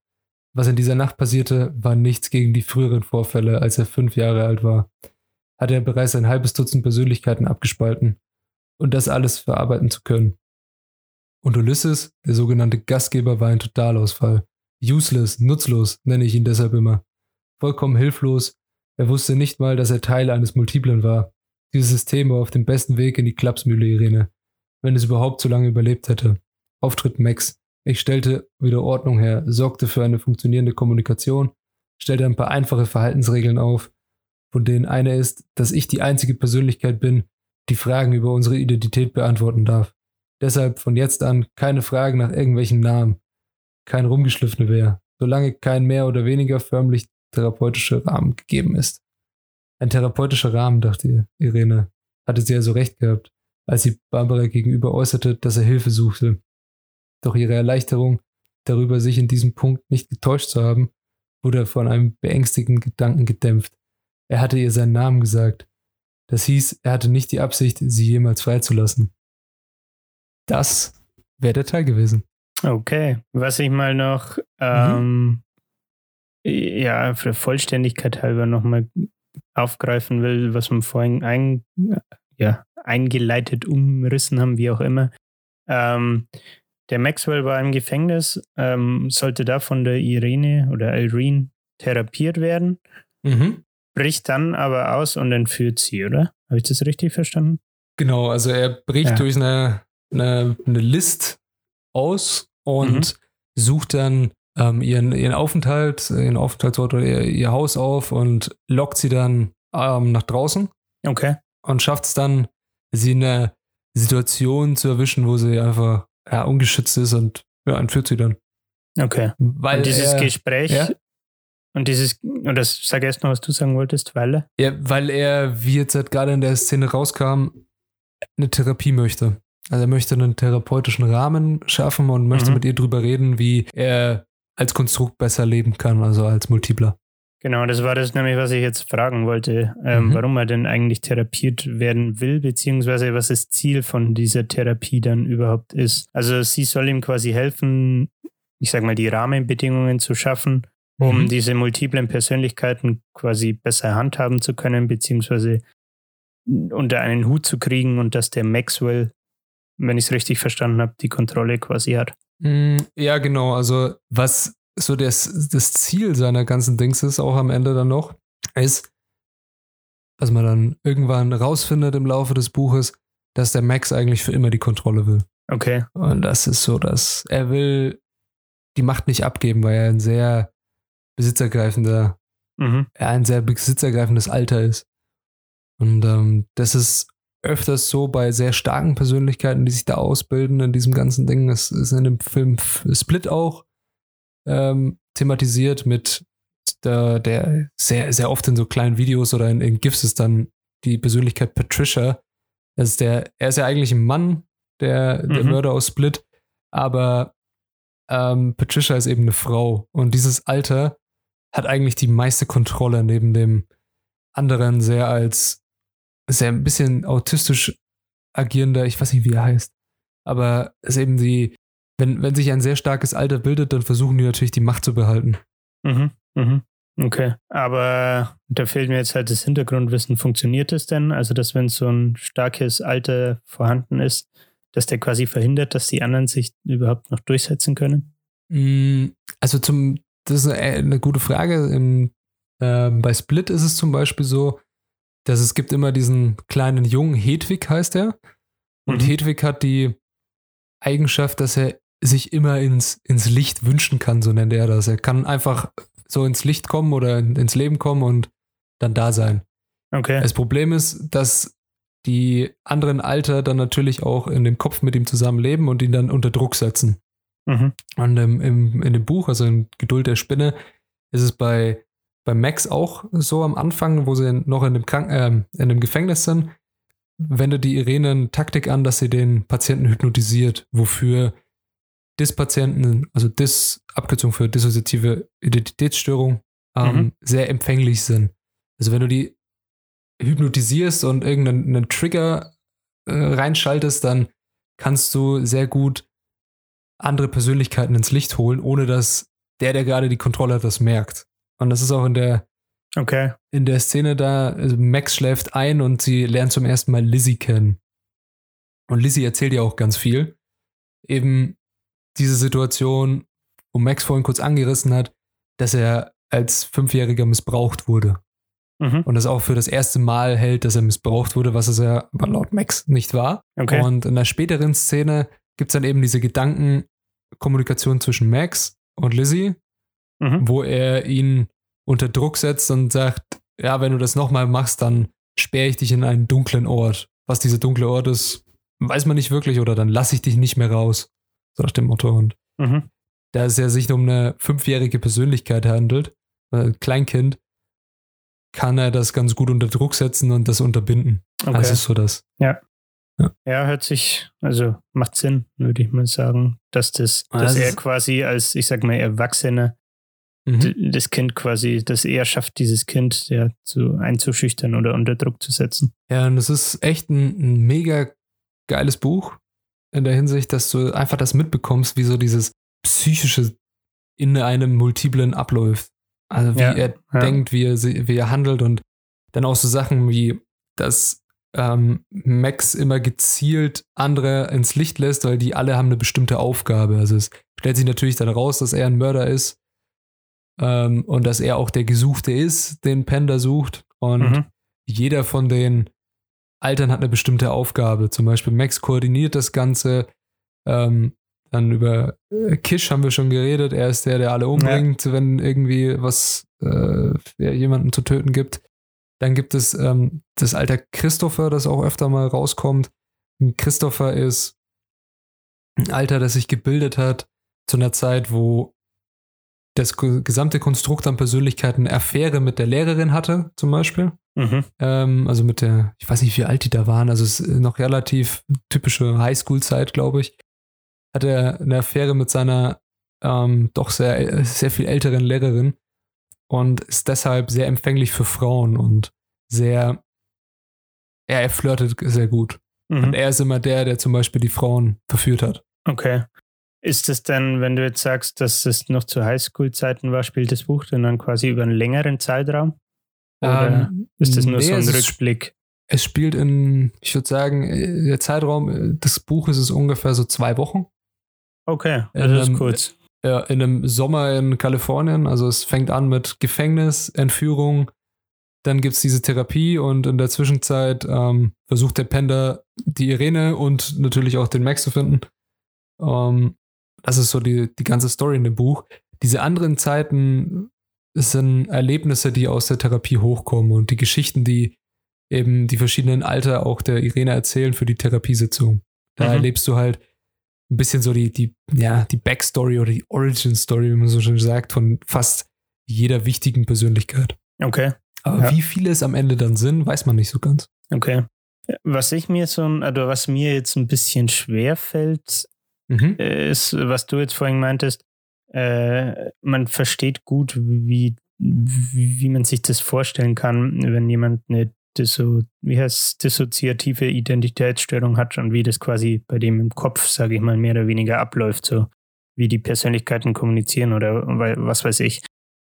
S3: was in dieser Nacht passierte, war nichts gegen die früheren Vorfälle, als er fünf Jahre alt war. Hatte er bereits ein halbes Dutzend Persönlichkeiten abgespalten und das alles verarbeiten zu können. Und Ulysses, der sogenannte Gastgeber, war ein Totalausfall. Useless, nutzlos, nenne ich ihn deshalb immer. Vollkommen hilflos. Er wusste nicht mal, dass er Teil eines Multiplen war. Dieses System war auf dem besten Weg in die Klapsmühle, Irene. Wenn es überhaupt so lange überlebt hätte. Auftritt Max. Ich stellte wieder Ordnung her, sorgte für eine funktionierende Kommunikation, stellte ein paar einfache Verhaltensregeln auf, von denen eine ist, dass ich die einzige Persönlichkeit bin, die Fragen über unsere Identität beantworten darf. Deshalb von jetzt an keine Fragen nach irgendwelchen Namen, kein rumgeschliffene mehr, solange kein mehr oder weniger förmlich therapeutischer Rahmen gegeben ist. Ein therapeutischer Rahmen, dachte Irene, hatte sie also recht gehabt, als sie Barbara gegenüber äußerte, dass er Hilfe suchte. Doch ihre Erleichterung darüber, sich in diesem Punkt nicht getäuscht zu haben, wurde von einem beängstigenden Gedanken gedämpft. Er hatte ihr seinen Namen gesagt. Das hieß, er hatte nicht die Absicht, sie jemals freizulassen. Das wäre der Teil gewesen.
S2: Okay, was ich mal noch, ähm, mhm. ja, für Vollständigkeit halber nochmal aufgreifen will, was wir vorhin ein, ja, eingeleitet, umrissen haben, wie auch immer. Ähm, der Maxwell war im Gefängnis, ähm, sollte da von der Irene oder Irene therapiert werden, mhm. bricht dann aber aus und entführt sie, oder? Habe ich das richtig verstanden?
S3: Genau, also er bricht ja. durch eine, eine, eine, List aus und mhm. sucht dann ähm, ihren, ihren Aufenthalt, ihren Aufenthaltsort oder ihr, ihr Haus auf und lockt sie dann ähm, nach draußen.
S2: Okay.
S3: Und schafft es dann, sie in eine Situation zu erwischen, wo sie einfach ja, ungeschützt ist und ja, entführt sie dann.
S2: Okay.
S3: Weil
S2: und dieses
S3: er,
S2: Gespräch
S3: ja?
S2: und dieses, und das sag erst noch, was du sagen wolltest, weil
S3: Ja, weil er, wie jetzt halt gerade in der Szene rauskam, eine Therapie möchte. Also er möchte einen therapeutischen Rahmen schaffen und möchte mhm. mit ihr drüber reden, wie er als Konstrukt besser leben kann, also als Multipler.
S2: Genau, das war das nämlich, was ich jetzt fragen wollte, ähm, mhm. warum er denn eigentlich therapiert werden will, beziehungsweise was das Ziel von dieser Therapie dann überhaupt ist. Also sie soll ihm quasi helfen, ich sag mal, die Rahmenbedingungen zu schaffen, um mhm. diese multiplen Persönlichkeiten quasi besser handhaben zu können, beziehungsweise unter einen Hut zu kriegen und dass der Maxwell, wenn ich es richtig verstanden habe, die Kontrolle quasi hat.
S3: Mm, ja, genau. Also was so das, das Ziel seiner ganzen Dings ist, auch am Ende dann noch, ist, dass man dann irgendwann rausfindet im Laufe des Buches, dass der Max eigentlich für immer die Kontrolle will.
S2: Okay.
S3: Und das ist so, dass er will die Macht nicht abgeben, weil er ein sehr besitzergreifender, mhm. er ein sehr besitzergreifendes Alter ist. Und ähm, das ist öfters so bei sehr starken Persönlichkeiten, die sich da ausbilden in diesem ganzen Ding. Es ist in dem Film Split auch ähm, thematisiert mit der, der, sehr, sehr oft in so kleinen Videos oder in, in GIFs ist dann die Persönlichkeit Patricia. Das ist der, er ist ja eigentlich ein Mann, der, der mhm. Mörder aus Split, aber ähm, Patricia ist eben eine Frau und dieses Alter hat eigentlich die meiste Kontrolle neben dem anderen sehr als sehr ein bisschen autistisch agierender, ich weiß nicht, wie er heißt, aber ist eben die, wenn, wenn sich ein sehr starkes Alter bildet, dann versuchen die natürlich die Macht zu behalten.
S2: Mhm, mhm. Okay, aber da fehlt mir jetzt halt das Hintergrundwissen. Funktioniert es denn? Also, dass wenn so ein starkes Alter vorhanden ist, dass der quasi verhindert, dass die anderen sich überhaupt noch durchsetzen können?
S3: Mm, also zum, das ist eine gute Frage. Im, äh, bei Split ist es zum Beispiel so, dass es gibt immer diesen kleinen Jungen, Hedwig heißt er. Und mhm. Hedwig hat die Eigenschaft, dass er sich immer ins, ins Licht wünschen kann, so nennt er das. Er kann einfach so ins Licht kommen oder ins Leben kommen und dann da sein.
S2: Okay.
S3: Das Problem ist, dass die anderen Alter dann natürlich auch in dem Kopf mit ihm zusammenleben und ihn dann unter Druck setzen. Mhm. Und ähm, im, in dem Buch, also in Geduld der Spinne, ist es bei bei Max auch so am Anfang, wo sie noch in dem, Krank äh, in dem Gefängnis sind, wendet die Irene eine Taktik an, dass sie den Patienten hypnotisiert, wofür Dis-Patienten, also Dis, Abkürzung für dissoziative Identitätsstörung, ähm,
S2: Mhm.
S3: sehr empfänglich sind. Also wenn du die hypnotisierst und irgendeinen Trigger äh, reinschaltest, dann kannst du sehr gut andere Persönlichkeiten ins Licht holen, ohne dass der, der gerade die Kontrolle hat, das merkt. Und das ist auch in der,
S2: Okay.
S3: in der Szene da, also Max schläft ein und sie lernt zum ersten Mal Lizzie kennen. Und Lizzie erzählt ihr auch ganz viel. Eben diese Situation, wo Max vorhin kurz angerissen hat, dass er als Fünfjähriger missbraucht wurde.
S2: Mhm.
S3: Und das auch für das erste Mal hält, dass er missbraucht wurde, was es ja laut Max nicht war.
S2: Okay.
S3: Und in der späteren Szene gibt es dann eben diese Gedankenkommunikation zwischen Max und Lizzie,
S2: Mhm.
S3: wo er ihn unter Druck setzt und sagt, ja, wenn du das nochmal machst, dann sperre ich dich in einen dunklen Ort. Was dieser dunkle Ort ist, weiß man nicht wirklich oder dann lasse ich dich nicht mehr raus. So nach dem Motto. Und
S2: Mhm.
S3: da es ja sich um eine fünfjährige Persönlichkeit handelt, äh, Kleinkind, kann er das ganz gut unter Druck setzen und das unterbinden.
S2: Okay.
S3: Das ist so das.
S2: ja, hört sich, also macht Sinn, würde ich mal sagen, dass das,
S3: Ah,
S2: dass
S3: das
S2: er quasi als, ich sag mal, Erwachsener
S3: Mhm.
S2: das Kind quasi, dass er schafft, dieses Kind ja zu einzuschüchtern oder unter Druck zu setzen.
S3: Ja, und es ist echt ein, ein mega geiles Buch in der Hinsicht, dass du einfach das mitbekommst, wie so dieses psychische in einem Multiplen abläuft. Also wie
S2: Ja,
S3: er
S2: ja.
S3: denkt, wie er, wie er handelt und dann auch so Sachen wie, dass ähm, Max immer gezielt andere ins Licht lässt, weil die alle haben eine bestimmte Aufgabe. Also es stellt sich natürlich dann raus, dass er ein Mörder ist ähm, und dass er auch der Gesuchte ist, den Panda sucht. Und
S2: Mhm.
S3: jeder von den Altern hat eine bestimmte Aufgabe. Zum Beispiel Max koordiniert das Ganze. Ähm, dann über äh, Kish haben wir schon geredet. Er ist der, der alle umbringt, wenn irgendwie was äh, ja, jemanden zu töten gibt. Dann gibt es ähm, das Alter Christopher, das auch öfter mal rauskommt. Christopher ist ein Alter, das sich gebildet hat zu einer Zeit, wo das ge- gesamte Konstrukt an Persönlichkeiten eine Affäre mit der Lehrerin hatte, zum Beispiel.
S2: Mhm.
S3: Ähm, also mit der, ich weiß nicht, wie alt die da waren, also es ist noch relativ typische Highschool-Zeit, glaube ich. Hat er eine Affäre mit seiner ähm, doch sehr, sehr viel älteren Lehrerin und ist deshalb sehr empfänglich für Frauen und sehr, ja, er flirtet sehr gut.
S2: Mhm.
S3: Und er ist immer der, der zum Beispiel die Frauen verführt hat.
S2: Okay. Ist es dann, wenn du jetzt sagst, dass es noch zu Highschool-Zeiten war, spielt das Buch denn dann quasi über einen längeren Zeitraum? Oder
S3: Ähm,
S2: ist das nur
S3: nee,
S2: so ein Rückblick?
S3: Es spielt in, ich würde sagen, äh, der Zeitraum äh, des Buches ist ungefähr so zwei Wochen.
S2: Okay, also das
S3: Ähm,
S2: ist kurz.
S3: Ja, in einem Sommer in Kalifornien. Also es fängt an mit Gefängnis, Entführung, dann gibt es diese Therapie und in der Zwischenzeit ähm, versucht der Panda die Irene und natürlich auch den Max zu finden. Ähm, das ist so die, die ganze Story in dem Buch. Diese anderen Zeiten sind Erlebnisse, die aus der Therapie hochkommen und die Geschichten, die eben die verschiedenen Alter auch der Irene erzählen für die Therapiesitzung. Da
S2: Mhm.
S3: erlebst du halt ein bisschen so die, die, ja, die Backstory oder die Origin-Story, wie man so schön sagt, von fast jeder wichtigen Persönlichkeit.
S2: Okay,
S3: Aber
S2: Ja.
S3: wie viele es am Ende dann sind, weiß man nicht so ganz.
S2: okay. Was ich mir so, oder was mir jetzt ein bisschen schwer fällt,
S3: Mhm.
S2: ist, was du jetzt vorhin meintest, äh, man versteht gut, wie, wie, man sich das vorstellen kann, wenn jemand eine Disso, wie heißt dissoziative Identitätsstörung hat und wie das quasi bei dem im Kopf, sage ich mal, mehr oder weniger abläuft, so wie die Persönlichkeiten kommunizieren oder was weiß ich.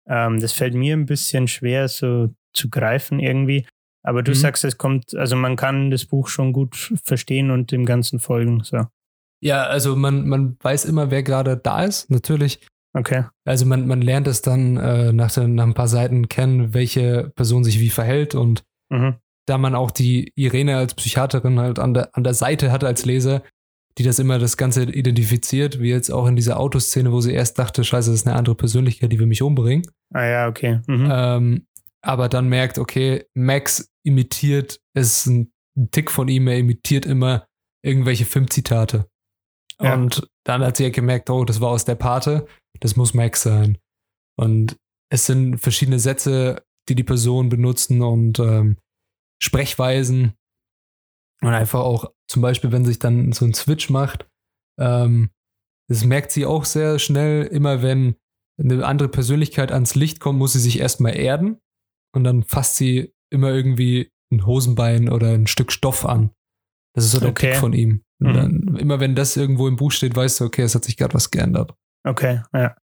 S2: Ähm, das fällt mir ein bisschen schwer, so zu greifen irgendwie. Aber du
S3: Mhm.
S2: sagst, es kommt, also man kann das Buch schon gut verstehen und dem Ganzen folgen. So,
S3: Ja, also man, man weiß immer, wer gerade da ist, natürlich.
S2: okay.
S3: Also man, man lernt es dann äh, nach, den, nach ein paar Seiten kennen, welche Person sich wie verhält und
S2: Mhm.
S3: da man auch die Irene als Psychiaterin halt an der, an der Seite hat als Leser, die das immer das Ganze identifiziert, wie jetzt auch in dieser Autoszene, wo sie erst dachte, scheiße, das ist eine andere Persönlichkeit, die will mich umbringen.
S2: Ah ja, okay. Mhm.
S3: Ähm, aber dann merkt, okay, Max imitiert, es ist ein Tick von ihm, er imitiert immer irgendwelche Filmzitate.
S2: Ja.
S3: Und dann hat sie ja gemerkt, oh, das war aus der Pate, das muss Max sein. Und es sind verschiedene Sätze, die die Personen benutzen und ähm, Sprechweisen. Und einfach auch, zum Beispiel, wenn sich dann so ein Switch macht, ähm, das merkt sie auch sehr schnell, immer wenn eine andere Persönlichkeit ans Licht kommt, muss sie sich erstmal erden und dann fasst sie immer irgendwie ein Hosenbein oder ein Stück Stoff an. Das ist so der
S2: Okay.
S3: Tick von ihm. Und
S2: Mhm.
S3: dann, immer wenn das irgendwo im Buch steht, weißt du, okay, es hat sich gerade was geändert.
S2: Okay, ja.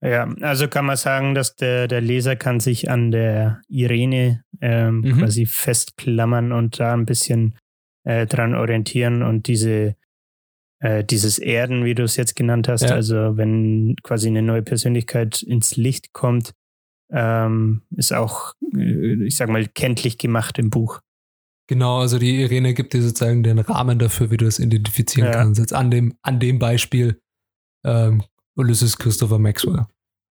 S2: Ja, also kann man sagen, dass der, der Leser kann sich an der Irene ähm,
S3: Mhm.
S2: quasi festklammern und da ein bisschen äh, dran orientieren und diese äh, dieses Erden, wie du es jetzt genannt hast,
S3: Ja.
S2: also wenn quasi eine neue Persönlichkeit ins Licht kommt, ähm, ist auch, äh, ich sag mal, kenntlich gemacht im Buch.
S3: Genau, also die Irene gibt dir sozusagen den Rahmen dafür, wie du das identifizieren
S2: Ja.
S3: kannst. Jetzt an dem, an dem Beispiel ähm, Ulysses Christopher Maxwell.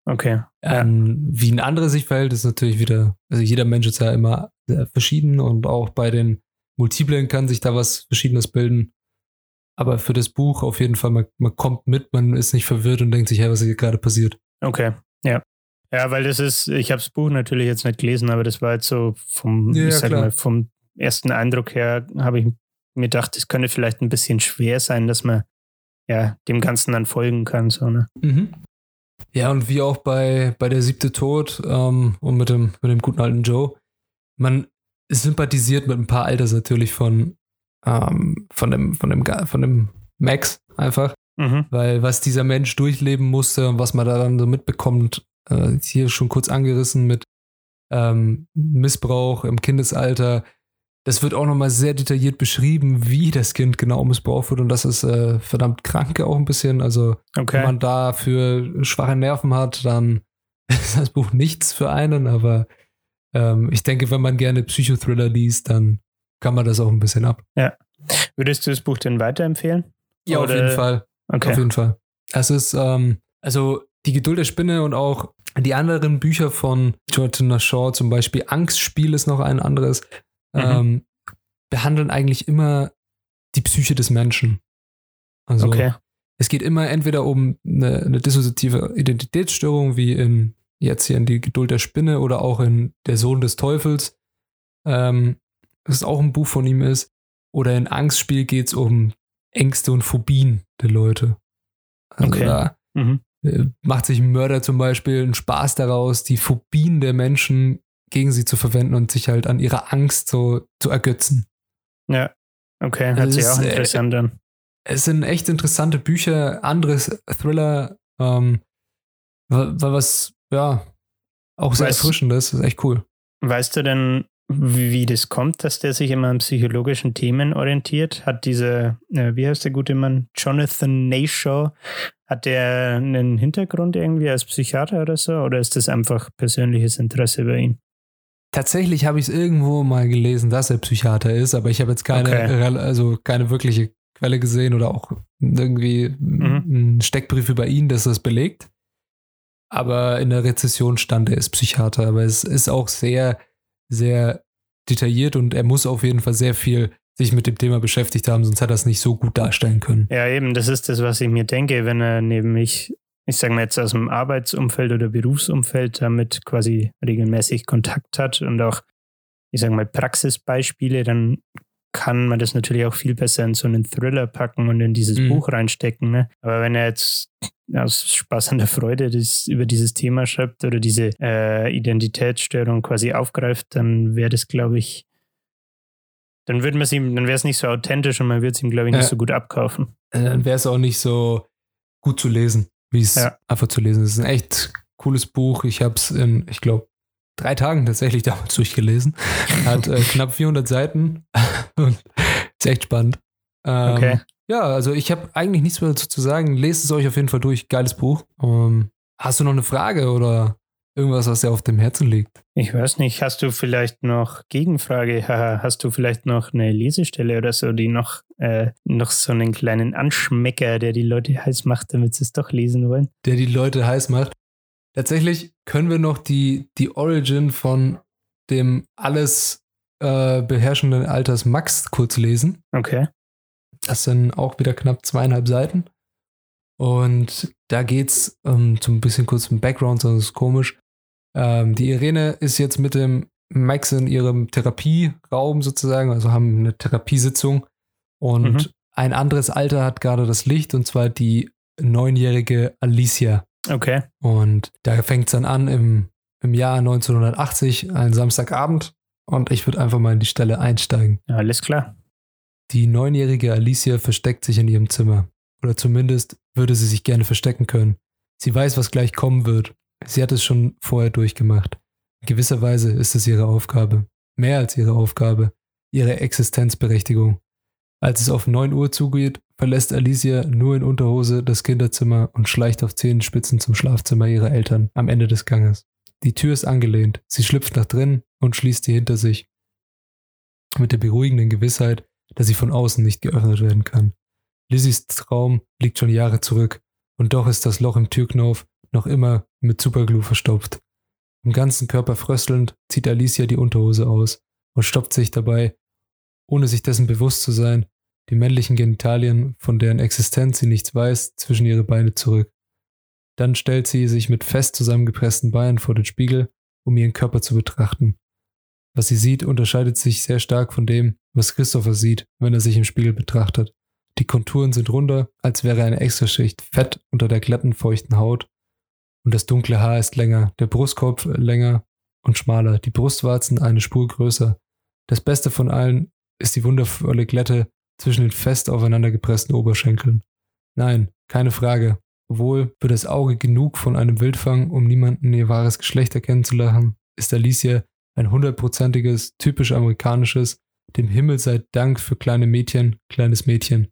S2: Okay. Ja.
S3: Ähm, wie ein anderer sich verhält, ist natürlich wieder, also jeder Mensch ist ja immer sehr verschieden und auch bei den Multiplen kann sich da was Verschiedenes bilden. Aber für das Buch auf jeden Fall, man, man kommt mit, man ist nicht verwirrt und denkt sich, hey, was ist hier gerade passiert?
S2: Okay, ja. Ja, weil das ist, ich habe das Buch natürlich jetzt nicht gelesen, aber das war jetzt so vom,
S3: Ja,
S2: ich sag
S3: klar.
S2: mal, vom ersten Eindruck her, habe ich mir gedacht, es könnte vielleicht ein bisschen schwer sein, dass man ja dem Ganzen dann folgen kann. So, ne?
S3: Ja, und wie auch bei, bei der siebte Tod ähm, und mit dem, mit dem guten alten Joe, man sympathisiert mit ein paar Alters natürlich von, ähm, von, dem, von, dem, von dem Max einfach,
S2: Mhm.
S3: weil was dieser Mensch durchleben musste und was man da dann so mitbekommt, äh, hier schon kurz angerissen mit ähm, Missbrauch im Kindesalter. Das wird auch nochmal sehr detailliert beschrieben, wie das Kind genau missbraucht wird und das ist äh, verdammt krank auch ein bisschen. Also wenn
S2: Okay.
S3: man dafür schwache Nerven hat, dann ist das Buch nichts für einen, aber ähm, ich denke, wenn man gerne Psychothriller liest, dann kann man das auch ein bisschen ab.
S2: Würdest du das Buch denn weiterempfehlen?
S3: Ja, auf
S2: Oder-
S3: jeden Fall.
S2: Okay.
S3: Auf jeden Fall. Es ist, ähm, also die Geduld der Spinne und auch die anderen Bücher von Jonathan Shaw, zum Beispiel Angstspiel ist noch ein anderes,
S2: Mhm.
S3: ähm, behandeln eigentlich immer die Psyche des Menschen. Also
S2: Okay.
S3: es geht immer entweder um eine, eine dissoziative Identitätsstörung, wie in jetzt hier in die Geduld der Spinne oder auch in Der Sohn des Teufels, ähm, das auch ein Buch von ihm ist. Oder in Angstspiel geht es um Ängste und Phobien der Leute. Also
S2: Okay.
S3: da
S2: Mhm.
S3: äh, macht sich ein Mörder zum Beispiel einen Spaß daraus, die Phobien der Menschen gegen sie zu verwenden und sich halt an ihrer Angst so zu ergötzen.
S2: Ja. Okay, hört
S3: Also
S2: sich auch
S3: ist, äh,
S2: interessant an.
S3: es sind echt interessante Bücher, anderes Thriller, ähm, wa- was, ja, auch sehr
S2: Weißt-
S3: erfrischendes, ist echt cool.
S2: Weißt du denn, wie, wie das kommt, dass der sich immer an psychologischen Themen orientiert? Hat dieser, äh, wie heißt der gute Mann, Jonathan Nashaw, hat der einen Hintergrund irgendwie als Psychiater oder so? Oder ist das einfach persönliches Interesse bei ihm?
S3: Tatsächlich habe ich es irgendwo mal gelesen, dass er Psychiater ist, aber ich habe jetzt keine,
S2: Okay.
S3: also keine wirkliche Quelle gesehen oder auch irgendwie
S2: Mhm.
S3: einen Steckbrief über ihn, das das belegt. Aber in der Rezession stand, er ist Psychiater, aber es ist auch sehr, sehr detailliert und er muss auf jeden Fall sehr viel sich mit dem Thema beschäftigt haben, sonst hat er es nicht so gut darstellen können.
S2: Ja, eben, das ist das, was ich mir denke, wenn er nämlich, ich sage mal jetzt aus dem Arbeitsumfeld oder Berufsumfeld damit quasi regelmäßig Kontakt hat und auch, ich sage mal, Praxisbeispiele, dann kann man das natürlich auch viel besser in so einen Thriller packen und in dieses
S3: Mhm.
S2: Buch reinstecken. Ne? Aber wenn er jetzt aus Spaß an der Freude das, über dieses Thema schreibt oder diese äh, Identitätsstörung quasi aufgreift, dann wäre das, glaube ich, dann würde man es ihm, dann wäre es nicht so authentisch und man würde es ihm, glaube ich, nicht
S3: Ja.
S2: so gut abkaufen.
S3: Äh, Dann wäre es auch nicht so gut zu lesen, wie es
S2: Ja.
S3: einfach zu lesen ist. Es ist ein echt cooles Buch. Ich habe es in, ich glaube, drei Tagen tatsächlich damals durchgelesen. Hat äh, knapp 400 Seiten und ist echt spannend. Ähm,
S2: Okay.
S3: Ja, also ich habe eigentlich nichts mehr dazu zu sagen. Lest es euch auf jeden Fall durch. Geiles Buch. Ähm, hast du noch eine Frage oder irgendwas, was dir auf dem Herzen liegt?
S2: Ich weiß nicht, hast du vielleicht noch Gegenfrage? Hast du vielleicht noch eine Lesestelle oder so, die noch, äh, noch so einen kleinen Anschmecker, der die Leute heiß macht, damit sie es doch lesen wollen?
S3: Der die Leute heiß macht. Tatsächlich können wir noch die, die Origin von dem alles äh, beherrschenden Alters Max kurz lesen.
S2: Okay.
S3: Das sind auch wieder knapp zweieinhalb Seiten. Und da geht es ähm, ein bisschen kurz im Background, sonst ist es komisch. Ähm, die Irene ist jetzt mit dem Max in ihrem Therapieraum sozusagen, also haben eine Therapiesitzung. Und
S2: Mhm.
S3: ein anderes Alter hat gerade das Licht, und zwar die neunjährige Alicia.
S2: Okay.
S3: Und da fängt es dann an im, im Jahr 1980, ein Samstagabend. Und ich würde einfach mal in die Stelle einsteigen.
S2: Alles klar.
S3: Die neunjährige Alicia versteckt sich in ihrem Zimmer. Oder zumindest würde sie sich gerne verstecken können. Sie weiß, was gleich kommen wird. Sie hat es schon vorher durchgemacht. In gewisser Weise ist es ihre Aufgabe. Mehr als ihre Aufgabe. Ihre Existenzberechtigung. Als es auf 9 Uhr zugeht, verlässt Alicia nur in Unterhose das Kinderzimmer und schleicht auf Zehenspitzen zum Schlafzimmer ihrer Eltern am Ende des Ganges. Die Tür ist angelehnt. Sie schlüpft nach drinnen und schließt sie hinter sich. Mit der beruhigenden Gewissheit, dass sie von außen nicht geöffnet werden kann. Lizzies Traum liegt schon Jahre zurück und doch ist das Loch im Türknauf noch immer mit Superglue verstopft. Im ganzen Körper fröstelnd zieht Alicia die Unterhose aus und stopft sich dabei, ohne sich dessen bewusst zu sein, die männlichen Genitalien, von deren Existenz sie nichts weiß, zwischen ihre Beine zurück. Dann stellt sie sich mit fest zusammengepressten Beinen vor den Spiegel, um ihren Körper zu betrachten. Was sie sieht, unterscheidet sich sehr stark von dem, was Christopher sieht, wenn er sich im Spiegel betrachtet. Die Konturen sind runder, als wäre eine Extraschicht Fett unter der glatten, feuchten Haut. Und das dunkle Haar ist länger, der Brustkorb länger und schmaler, die Brustwarzen eine Spur größer. Das Beste von allen ist die wundervolle Glätte zwischen den fest aufeinander gepressten Oberschenkeln. Nein, keine Frage. Obwohl für das Auge genug von einem Wildfang, um niemanden ihr wahres Geschlecht erkennen zu lassen, ist Alicia ein hundertprozentiges, typisch amerikanisches, dem Himmel sei Dank für kleine Mädchen, kleines Mädchen.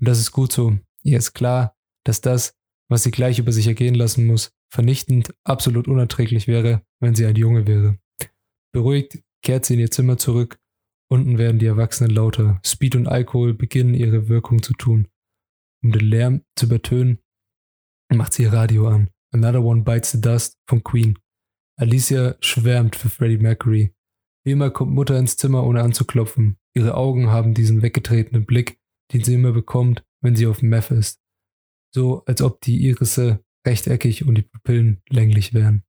S3: Und das ist gut so. Ihr ist klar, dass das, was sie gleich über sich ergehen lassen muss, vernichtend, absolut unerträglich wäre, wenn sie ein Junge wäre. Beruhigt kehrt sie in ihr Zimmer zurück. Unten werden die Erwachsenen lauter. Speed und Alkohol beginnen ihre Wirkung zu tun. Um den Lärm zu übertönen, macht sie ihr Radio an. Another One Bites the Dust von Queen. Alicia schwärmt für Freddie Mercury. Wie immer kommt Mutter ins Zimmer, ohne anzuklopfen. Ihre Augen haben diesen weggetretenen Blick, den sie immer bekommt, wenn sie auf Meth ist. So, als ob die Irisse rechteckig und die Pupillen länglich wären.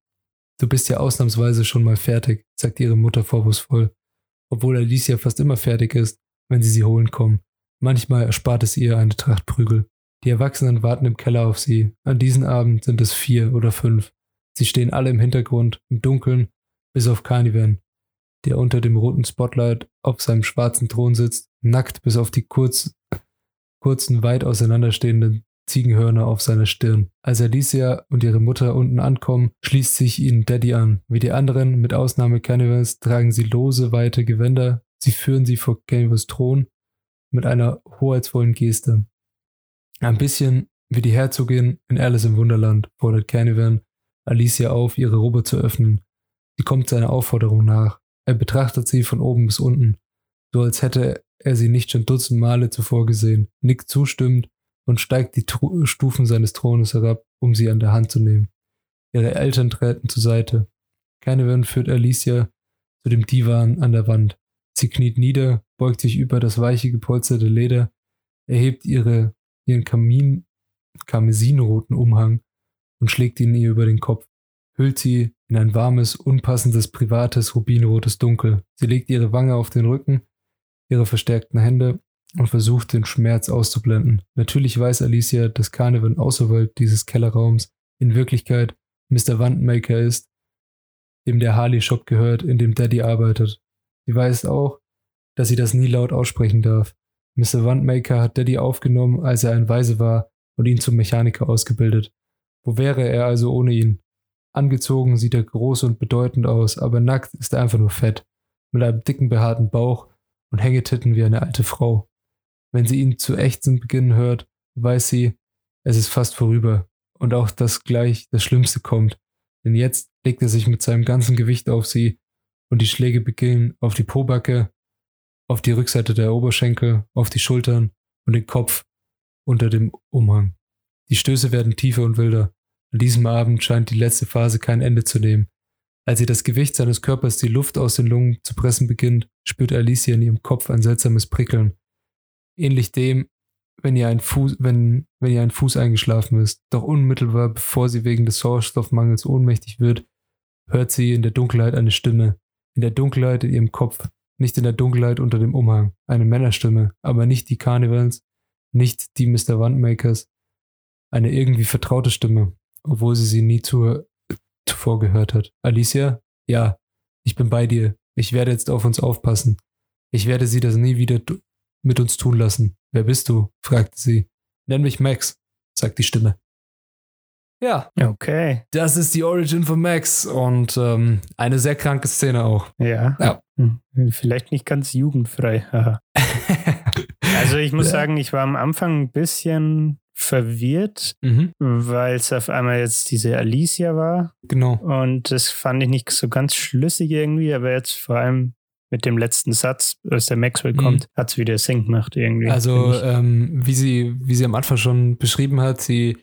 S3: Du bist ja ausnahmsweise schon mal fertig, sagt ihre Mutter vorwurfsvoll, obwohl Alicia fast immer fertig ist, wenn sie sie holen kommen. Manchmal erspart es ihr eine Tracht Prügel. Die Erwachsenen warten im Keller auf sie. An diesem Abend sind es vier oder fünf. Sie stehen alle im Hintergrund, im Dunkeln, bis auf Carnivan, der unter dem roten Spotlight auf seinem schwarzen Thron sitzt, nackt bis auf die kurz, kurzen, weit auseinanderstehenden Ziegenhörner auf seiner Stirn. Als Alicia und ihre Mutter unten ankommen, schließt sich ihnen Daddy an. Wie die anderen, mit Ausnahme Carnivals, tragen sie lose, weite Gewänder. Sie führen sie vor Carnivals Thron mit einer hoheitsvollen Geste. Ein bisschen wie die Herzogin in Alice im Wunderland fordert Canavan Alicia auf, ihre Robe zu öffnen. Sie kommt seiner Aufforderung nach. Er betrachtet sie von oben bis unten, so als hätte er sie nicht schon dutzend Male zuvor gesehen, nickt zustimmend und steigt die Tru Stufen seines Thrones herab, um sie an der Hand zu nehmen. Ihre Eltern treten zur Seite. Canavan führt Alicia zu dem Divan an der Wand. Sie kniet nieder, beugt sich über das weiche gepolsterte Leder, erhebt ihre, ihren Kamin, karmesinroten Umhang und schlägt ihn ihr über den Kopf, hüllt sie in ein warmes, unpassendes, privates, rubinrotes Dunkel. Sie legt ihre Wange auf den Rücken, ihre verstärkten Hände und versucht, den Schmerz auszublenden. Natürlich weiß Alicia, dass Carnival außerhalb dieses Kellerraums in Wirklichkeit Mr. Wandmaker ist, dem der Harley-Shop gehört, in dem Daddy arbeitet. Sie weiß auch, dass sie das nie laut aussprechen darf. Mr. Wandmaker hat Daddy aufgenommen, als er ein Weise war und ihn zum Mechaniker ausgebildet. Wo wäre er also ohne ihn? Angezogen sieht er groß und bedeutend aus, aber nackt ist er einfach nur fett, mit einem dicken behaarten Bauch und Hängetitten wie eine alte Frau. Wenn sie ihn zu ächzen beginnen hört, weiß sie, es ist fast vorüber und auch das gleich das Schlimmste kommt. Denn jetzt legt er sich mit seinem ganzen Gewicht auf sie und die Schläge beginnen auf die Pobacke, auf die Rückseite der Oberschenkel, auf die Schultern und den Kopf unter dem Umhang. Die Stöße werden tiefer und wilder. An diesem Abend scheint die letzte Phase kein Ende zu nehmen. Als sie das Gewicht seines Körpers die Luft aus den Lungen zu pressen beginnt, spürt Alicia in ihrem Kopf ein seltsames Prickeln. Ähnlich dem, wenn ihr ein Fuß, wenn, wenn ihr ein Fuß eingeschlafen ist. Doch unmittelbar bevor sie wegen des Sauerstoffmangels ohnmächtig wird, hört sie in der Dunkelheit eine Stimme. In der Dunkelheit in ihrem Kopf. Nicht in der Dunkelheit unter dem Umhang. Eine Männerstimme, aber nicht die Carnivals, nicht die Mr. Wandmakers. Eine irgendwie vertraute Stimme, obwohl sie sie nie zu, zuvor gehört hat. Alicia? Ja, ich bin bei dir. Ich werde jetzt auf uns aufpassen. Ich werde sie das nie wieder mit uns tun lassen. Wer bist du? fragte sie. Nenn mich Max, sagt die Stimme. Ja,
S2: Okay.
S3: das ist die Origin von Max und ähm, eine sehr kranke Szene auch.
S2: Ja.
S3: Ja.
S2: Hm. Vielleicht nicht ganz jugendfrei. Also ich muss
S3: Ja.
S2: sagen, ich war am Anfang ein bisschen verwirrt,
S3: mhm,
S2: weil es auf einmal jetzt diese Alicia war.
S3: genau.
S2: Und das fand ich nicht so ganz schlüssig irgendwie, aber jetzt vor allem mit dem letzten Satz, als der Maxwell
S3: Mhm.
S2: kommt, hat es wieder Sinn gemacht irgendwie.
S3: Also, ähm, wie, sie, wie sie am Anfang schon beschrieben hat, sie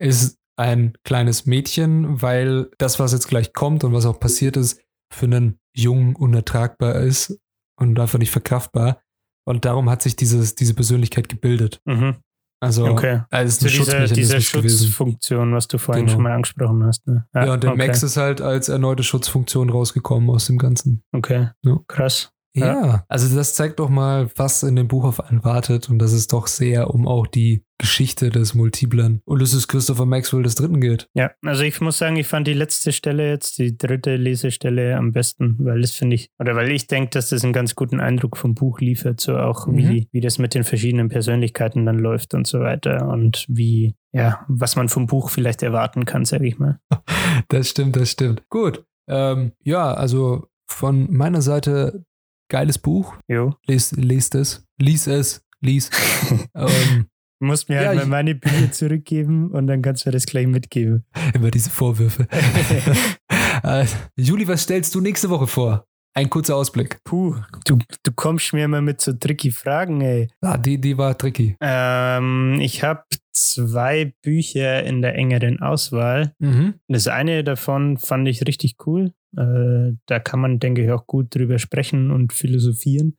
S3: ist ein kleines Mädchen, weil das, was jetzt gleich kommt und was auch passiert ist, für einen Jungen unertragbar ist und einfach nicht verkraftbar. Und darum hat sich dieses, diese Persönlichkeit gebildet.
S2: mhm.
S3: Also,
S2: Okay.
S3: es ist
S2: So
S3: ein
S2: diese, diese
S3: gewesen.
S2: Schutzfunktion, was du vorhin
S3: Genau.
S2: schon mal angesprochen hast. Ne?
S3: Ja, und der
S2: okay.
S3: Max ist halt als erneute Schutzfunktion rausgekommen aus dem Ganzen.
S2: Okay,
S3: Ja.
S2: krass.
S3: Ja.
S2: Ja.
S3: also das zeigt doch mal, was in dem Buch auf einen wartet und dass es doch sehr um auch die Geschichte des multiplen Ulysses Christopher Maxwell des Dritten geht.
S2: Ja, also ich muss sagen, ich fand die letzte Stelle jetzt, die dritte Lesestelle am besten, weil das finde ich, oder weil ich denke, dass das einen ganz guten Eindruck vom Buch liefert, so auch
S3: Mhm.
S2: wie, wie das mit den verschiedenen Persönlichkeiten dann läuft und so weiter und wie, ja, was man vom Buch vielleicht erwarten kann, sage ich mal.
S3: Das stimmt, das stimmt. Gut. Ähm, ja, also von meiner Seite geiles Buch.
S2: Jo.
S3: Lest, lest es. Lies es. Lies. ähm,
S2: Du musst mir
S3: Ja,
S2: halt mal meine Bücher zurückgeben und dann kannst du mir das gleich mitgeben.
S3: immer diese Vorwürfe. äh, Juli, was stellst du nächste Woche vor? Ein kurzer Ausblick.
S2: Puh, du, du kommst mir immer mit so tricky Fragen, ey.
S3: Ah, die, die war tricky.
S2: Ähm, ich habe zwei Bücher in der engeren Auswahl.
S3: Mhm.
S2: Das eine davon fand ich richtig cool. Äh, da kann man, denke ich, auch gut drüber sprechen und philosophieren.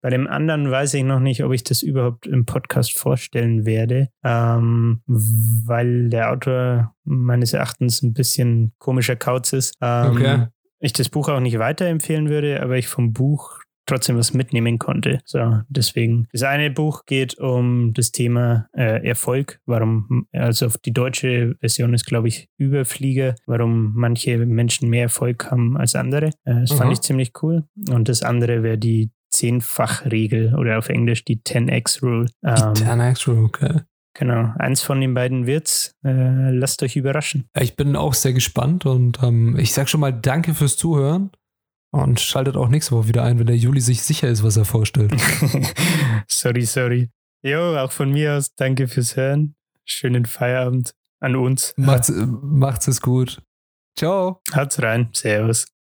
S2: Bei dem anderen weiß ich noch nicht, ob ich das überhaupt im Podcast vorstellen werde, ähm, weil der Autor meines Erachtens ein bisschen komischer Kauz ist. Ähm,
S3: Okay.
S2: Ich das Buch auch nicht weiterempfehlen würde, aber ich vom Buch trotzdem was mitnehmen konnte. So, deswegen. Das eine Buch geht um das Thema äh, Erfolg, warum, also die deutsche Version ist, glaube ich, Überflieger, warum manche Menschen mehr Erfolg haben als andere. Äh, das
S3: Aha.
S2: fand ich ziemlich cool. Und das andere wäre die Zehnfach-Regel oder auf Englisch die 10x Rule. Ähm,
S3: Die Actual, okay.
S2: genau, eins von den beiden wird's. Äh, lasst euch überraschen.
S3: Ich bin auch sehr gespannt und ähm, ich sag schon mal Danke fürs Zuhören und schaltet auch nächste Woche wieder ein, wenn der Juli sich sicher ist, was er vorstellt.
S2: sorry, sorry. Jo, auch von mir aus danke fürs Hören. Schönen Feierabend an uns.
S3: Macht's, macht's es gut. Ciao.
S2: Haut's rein. Servus.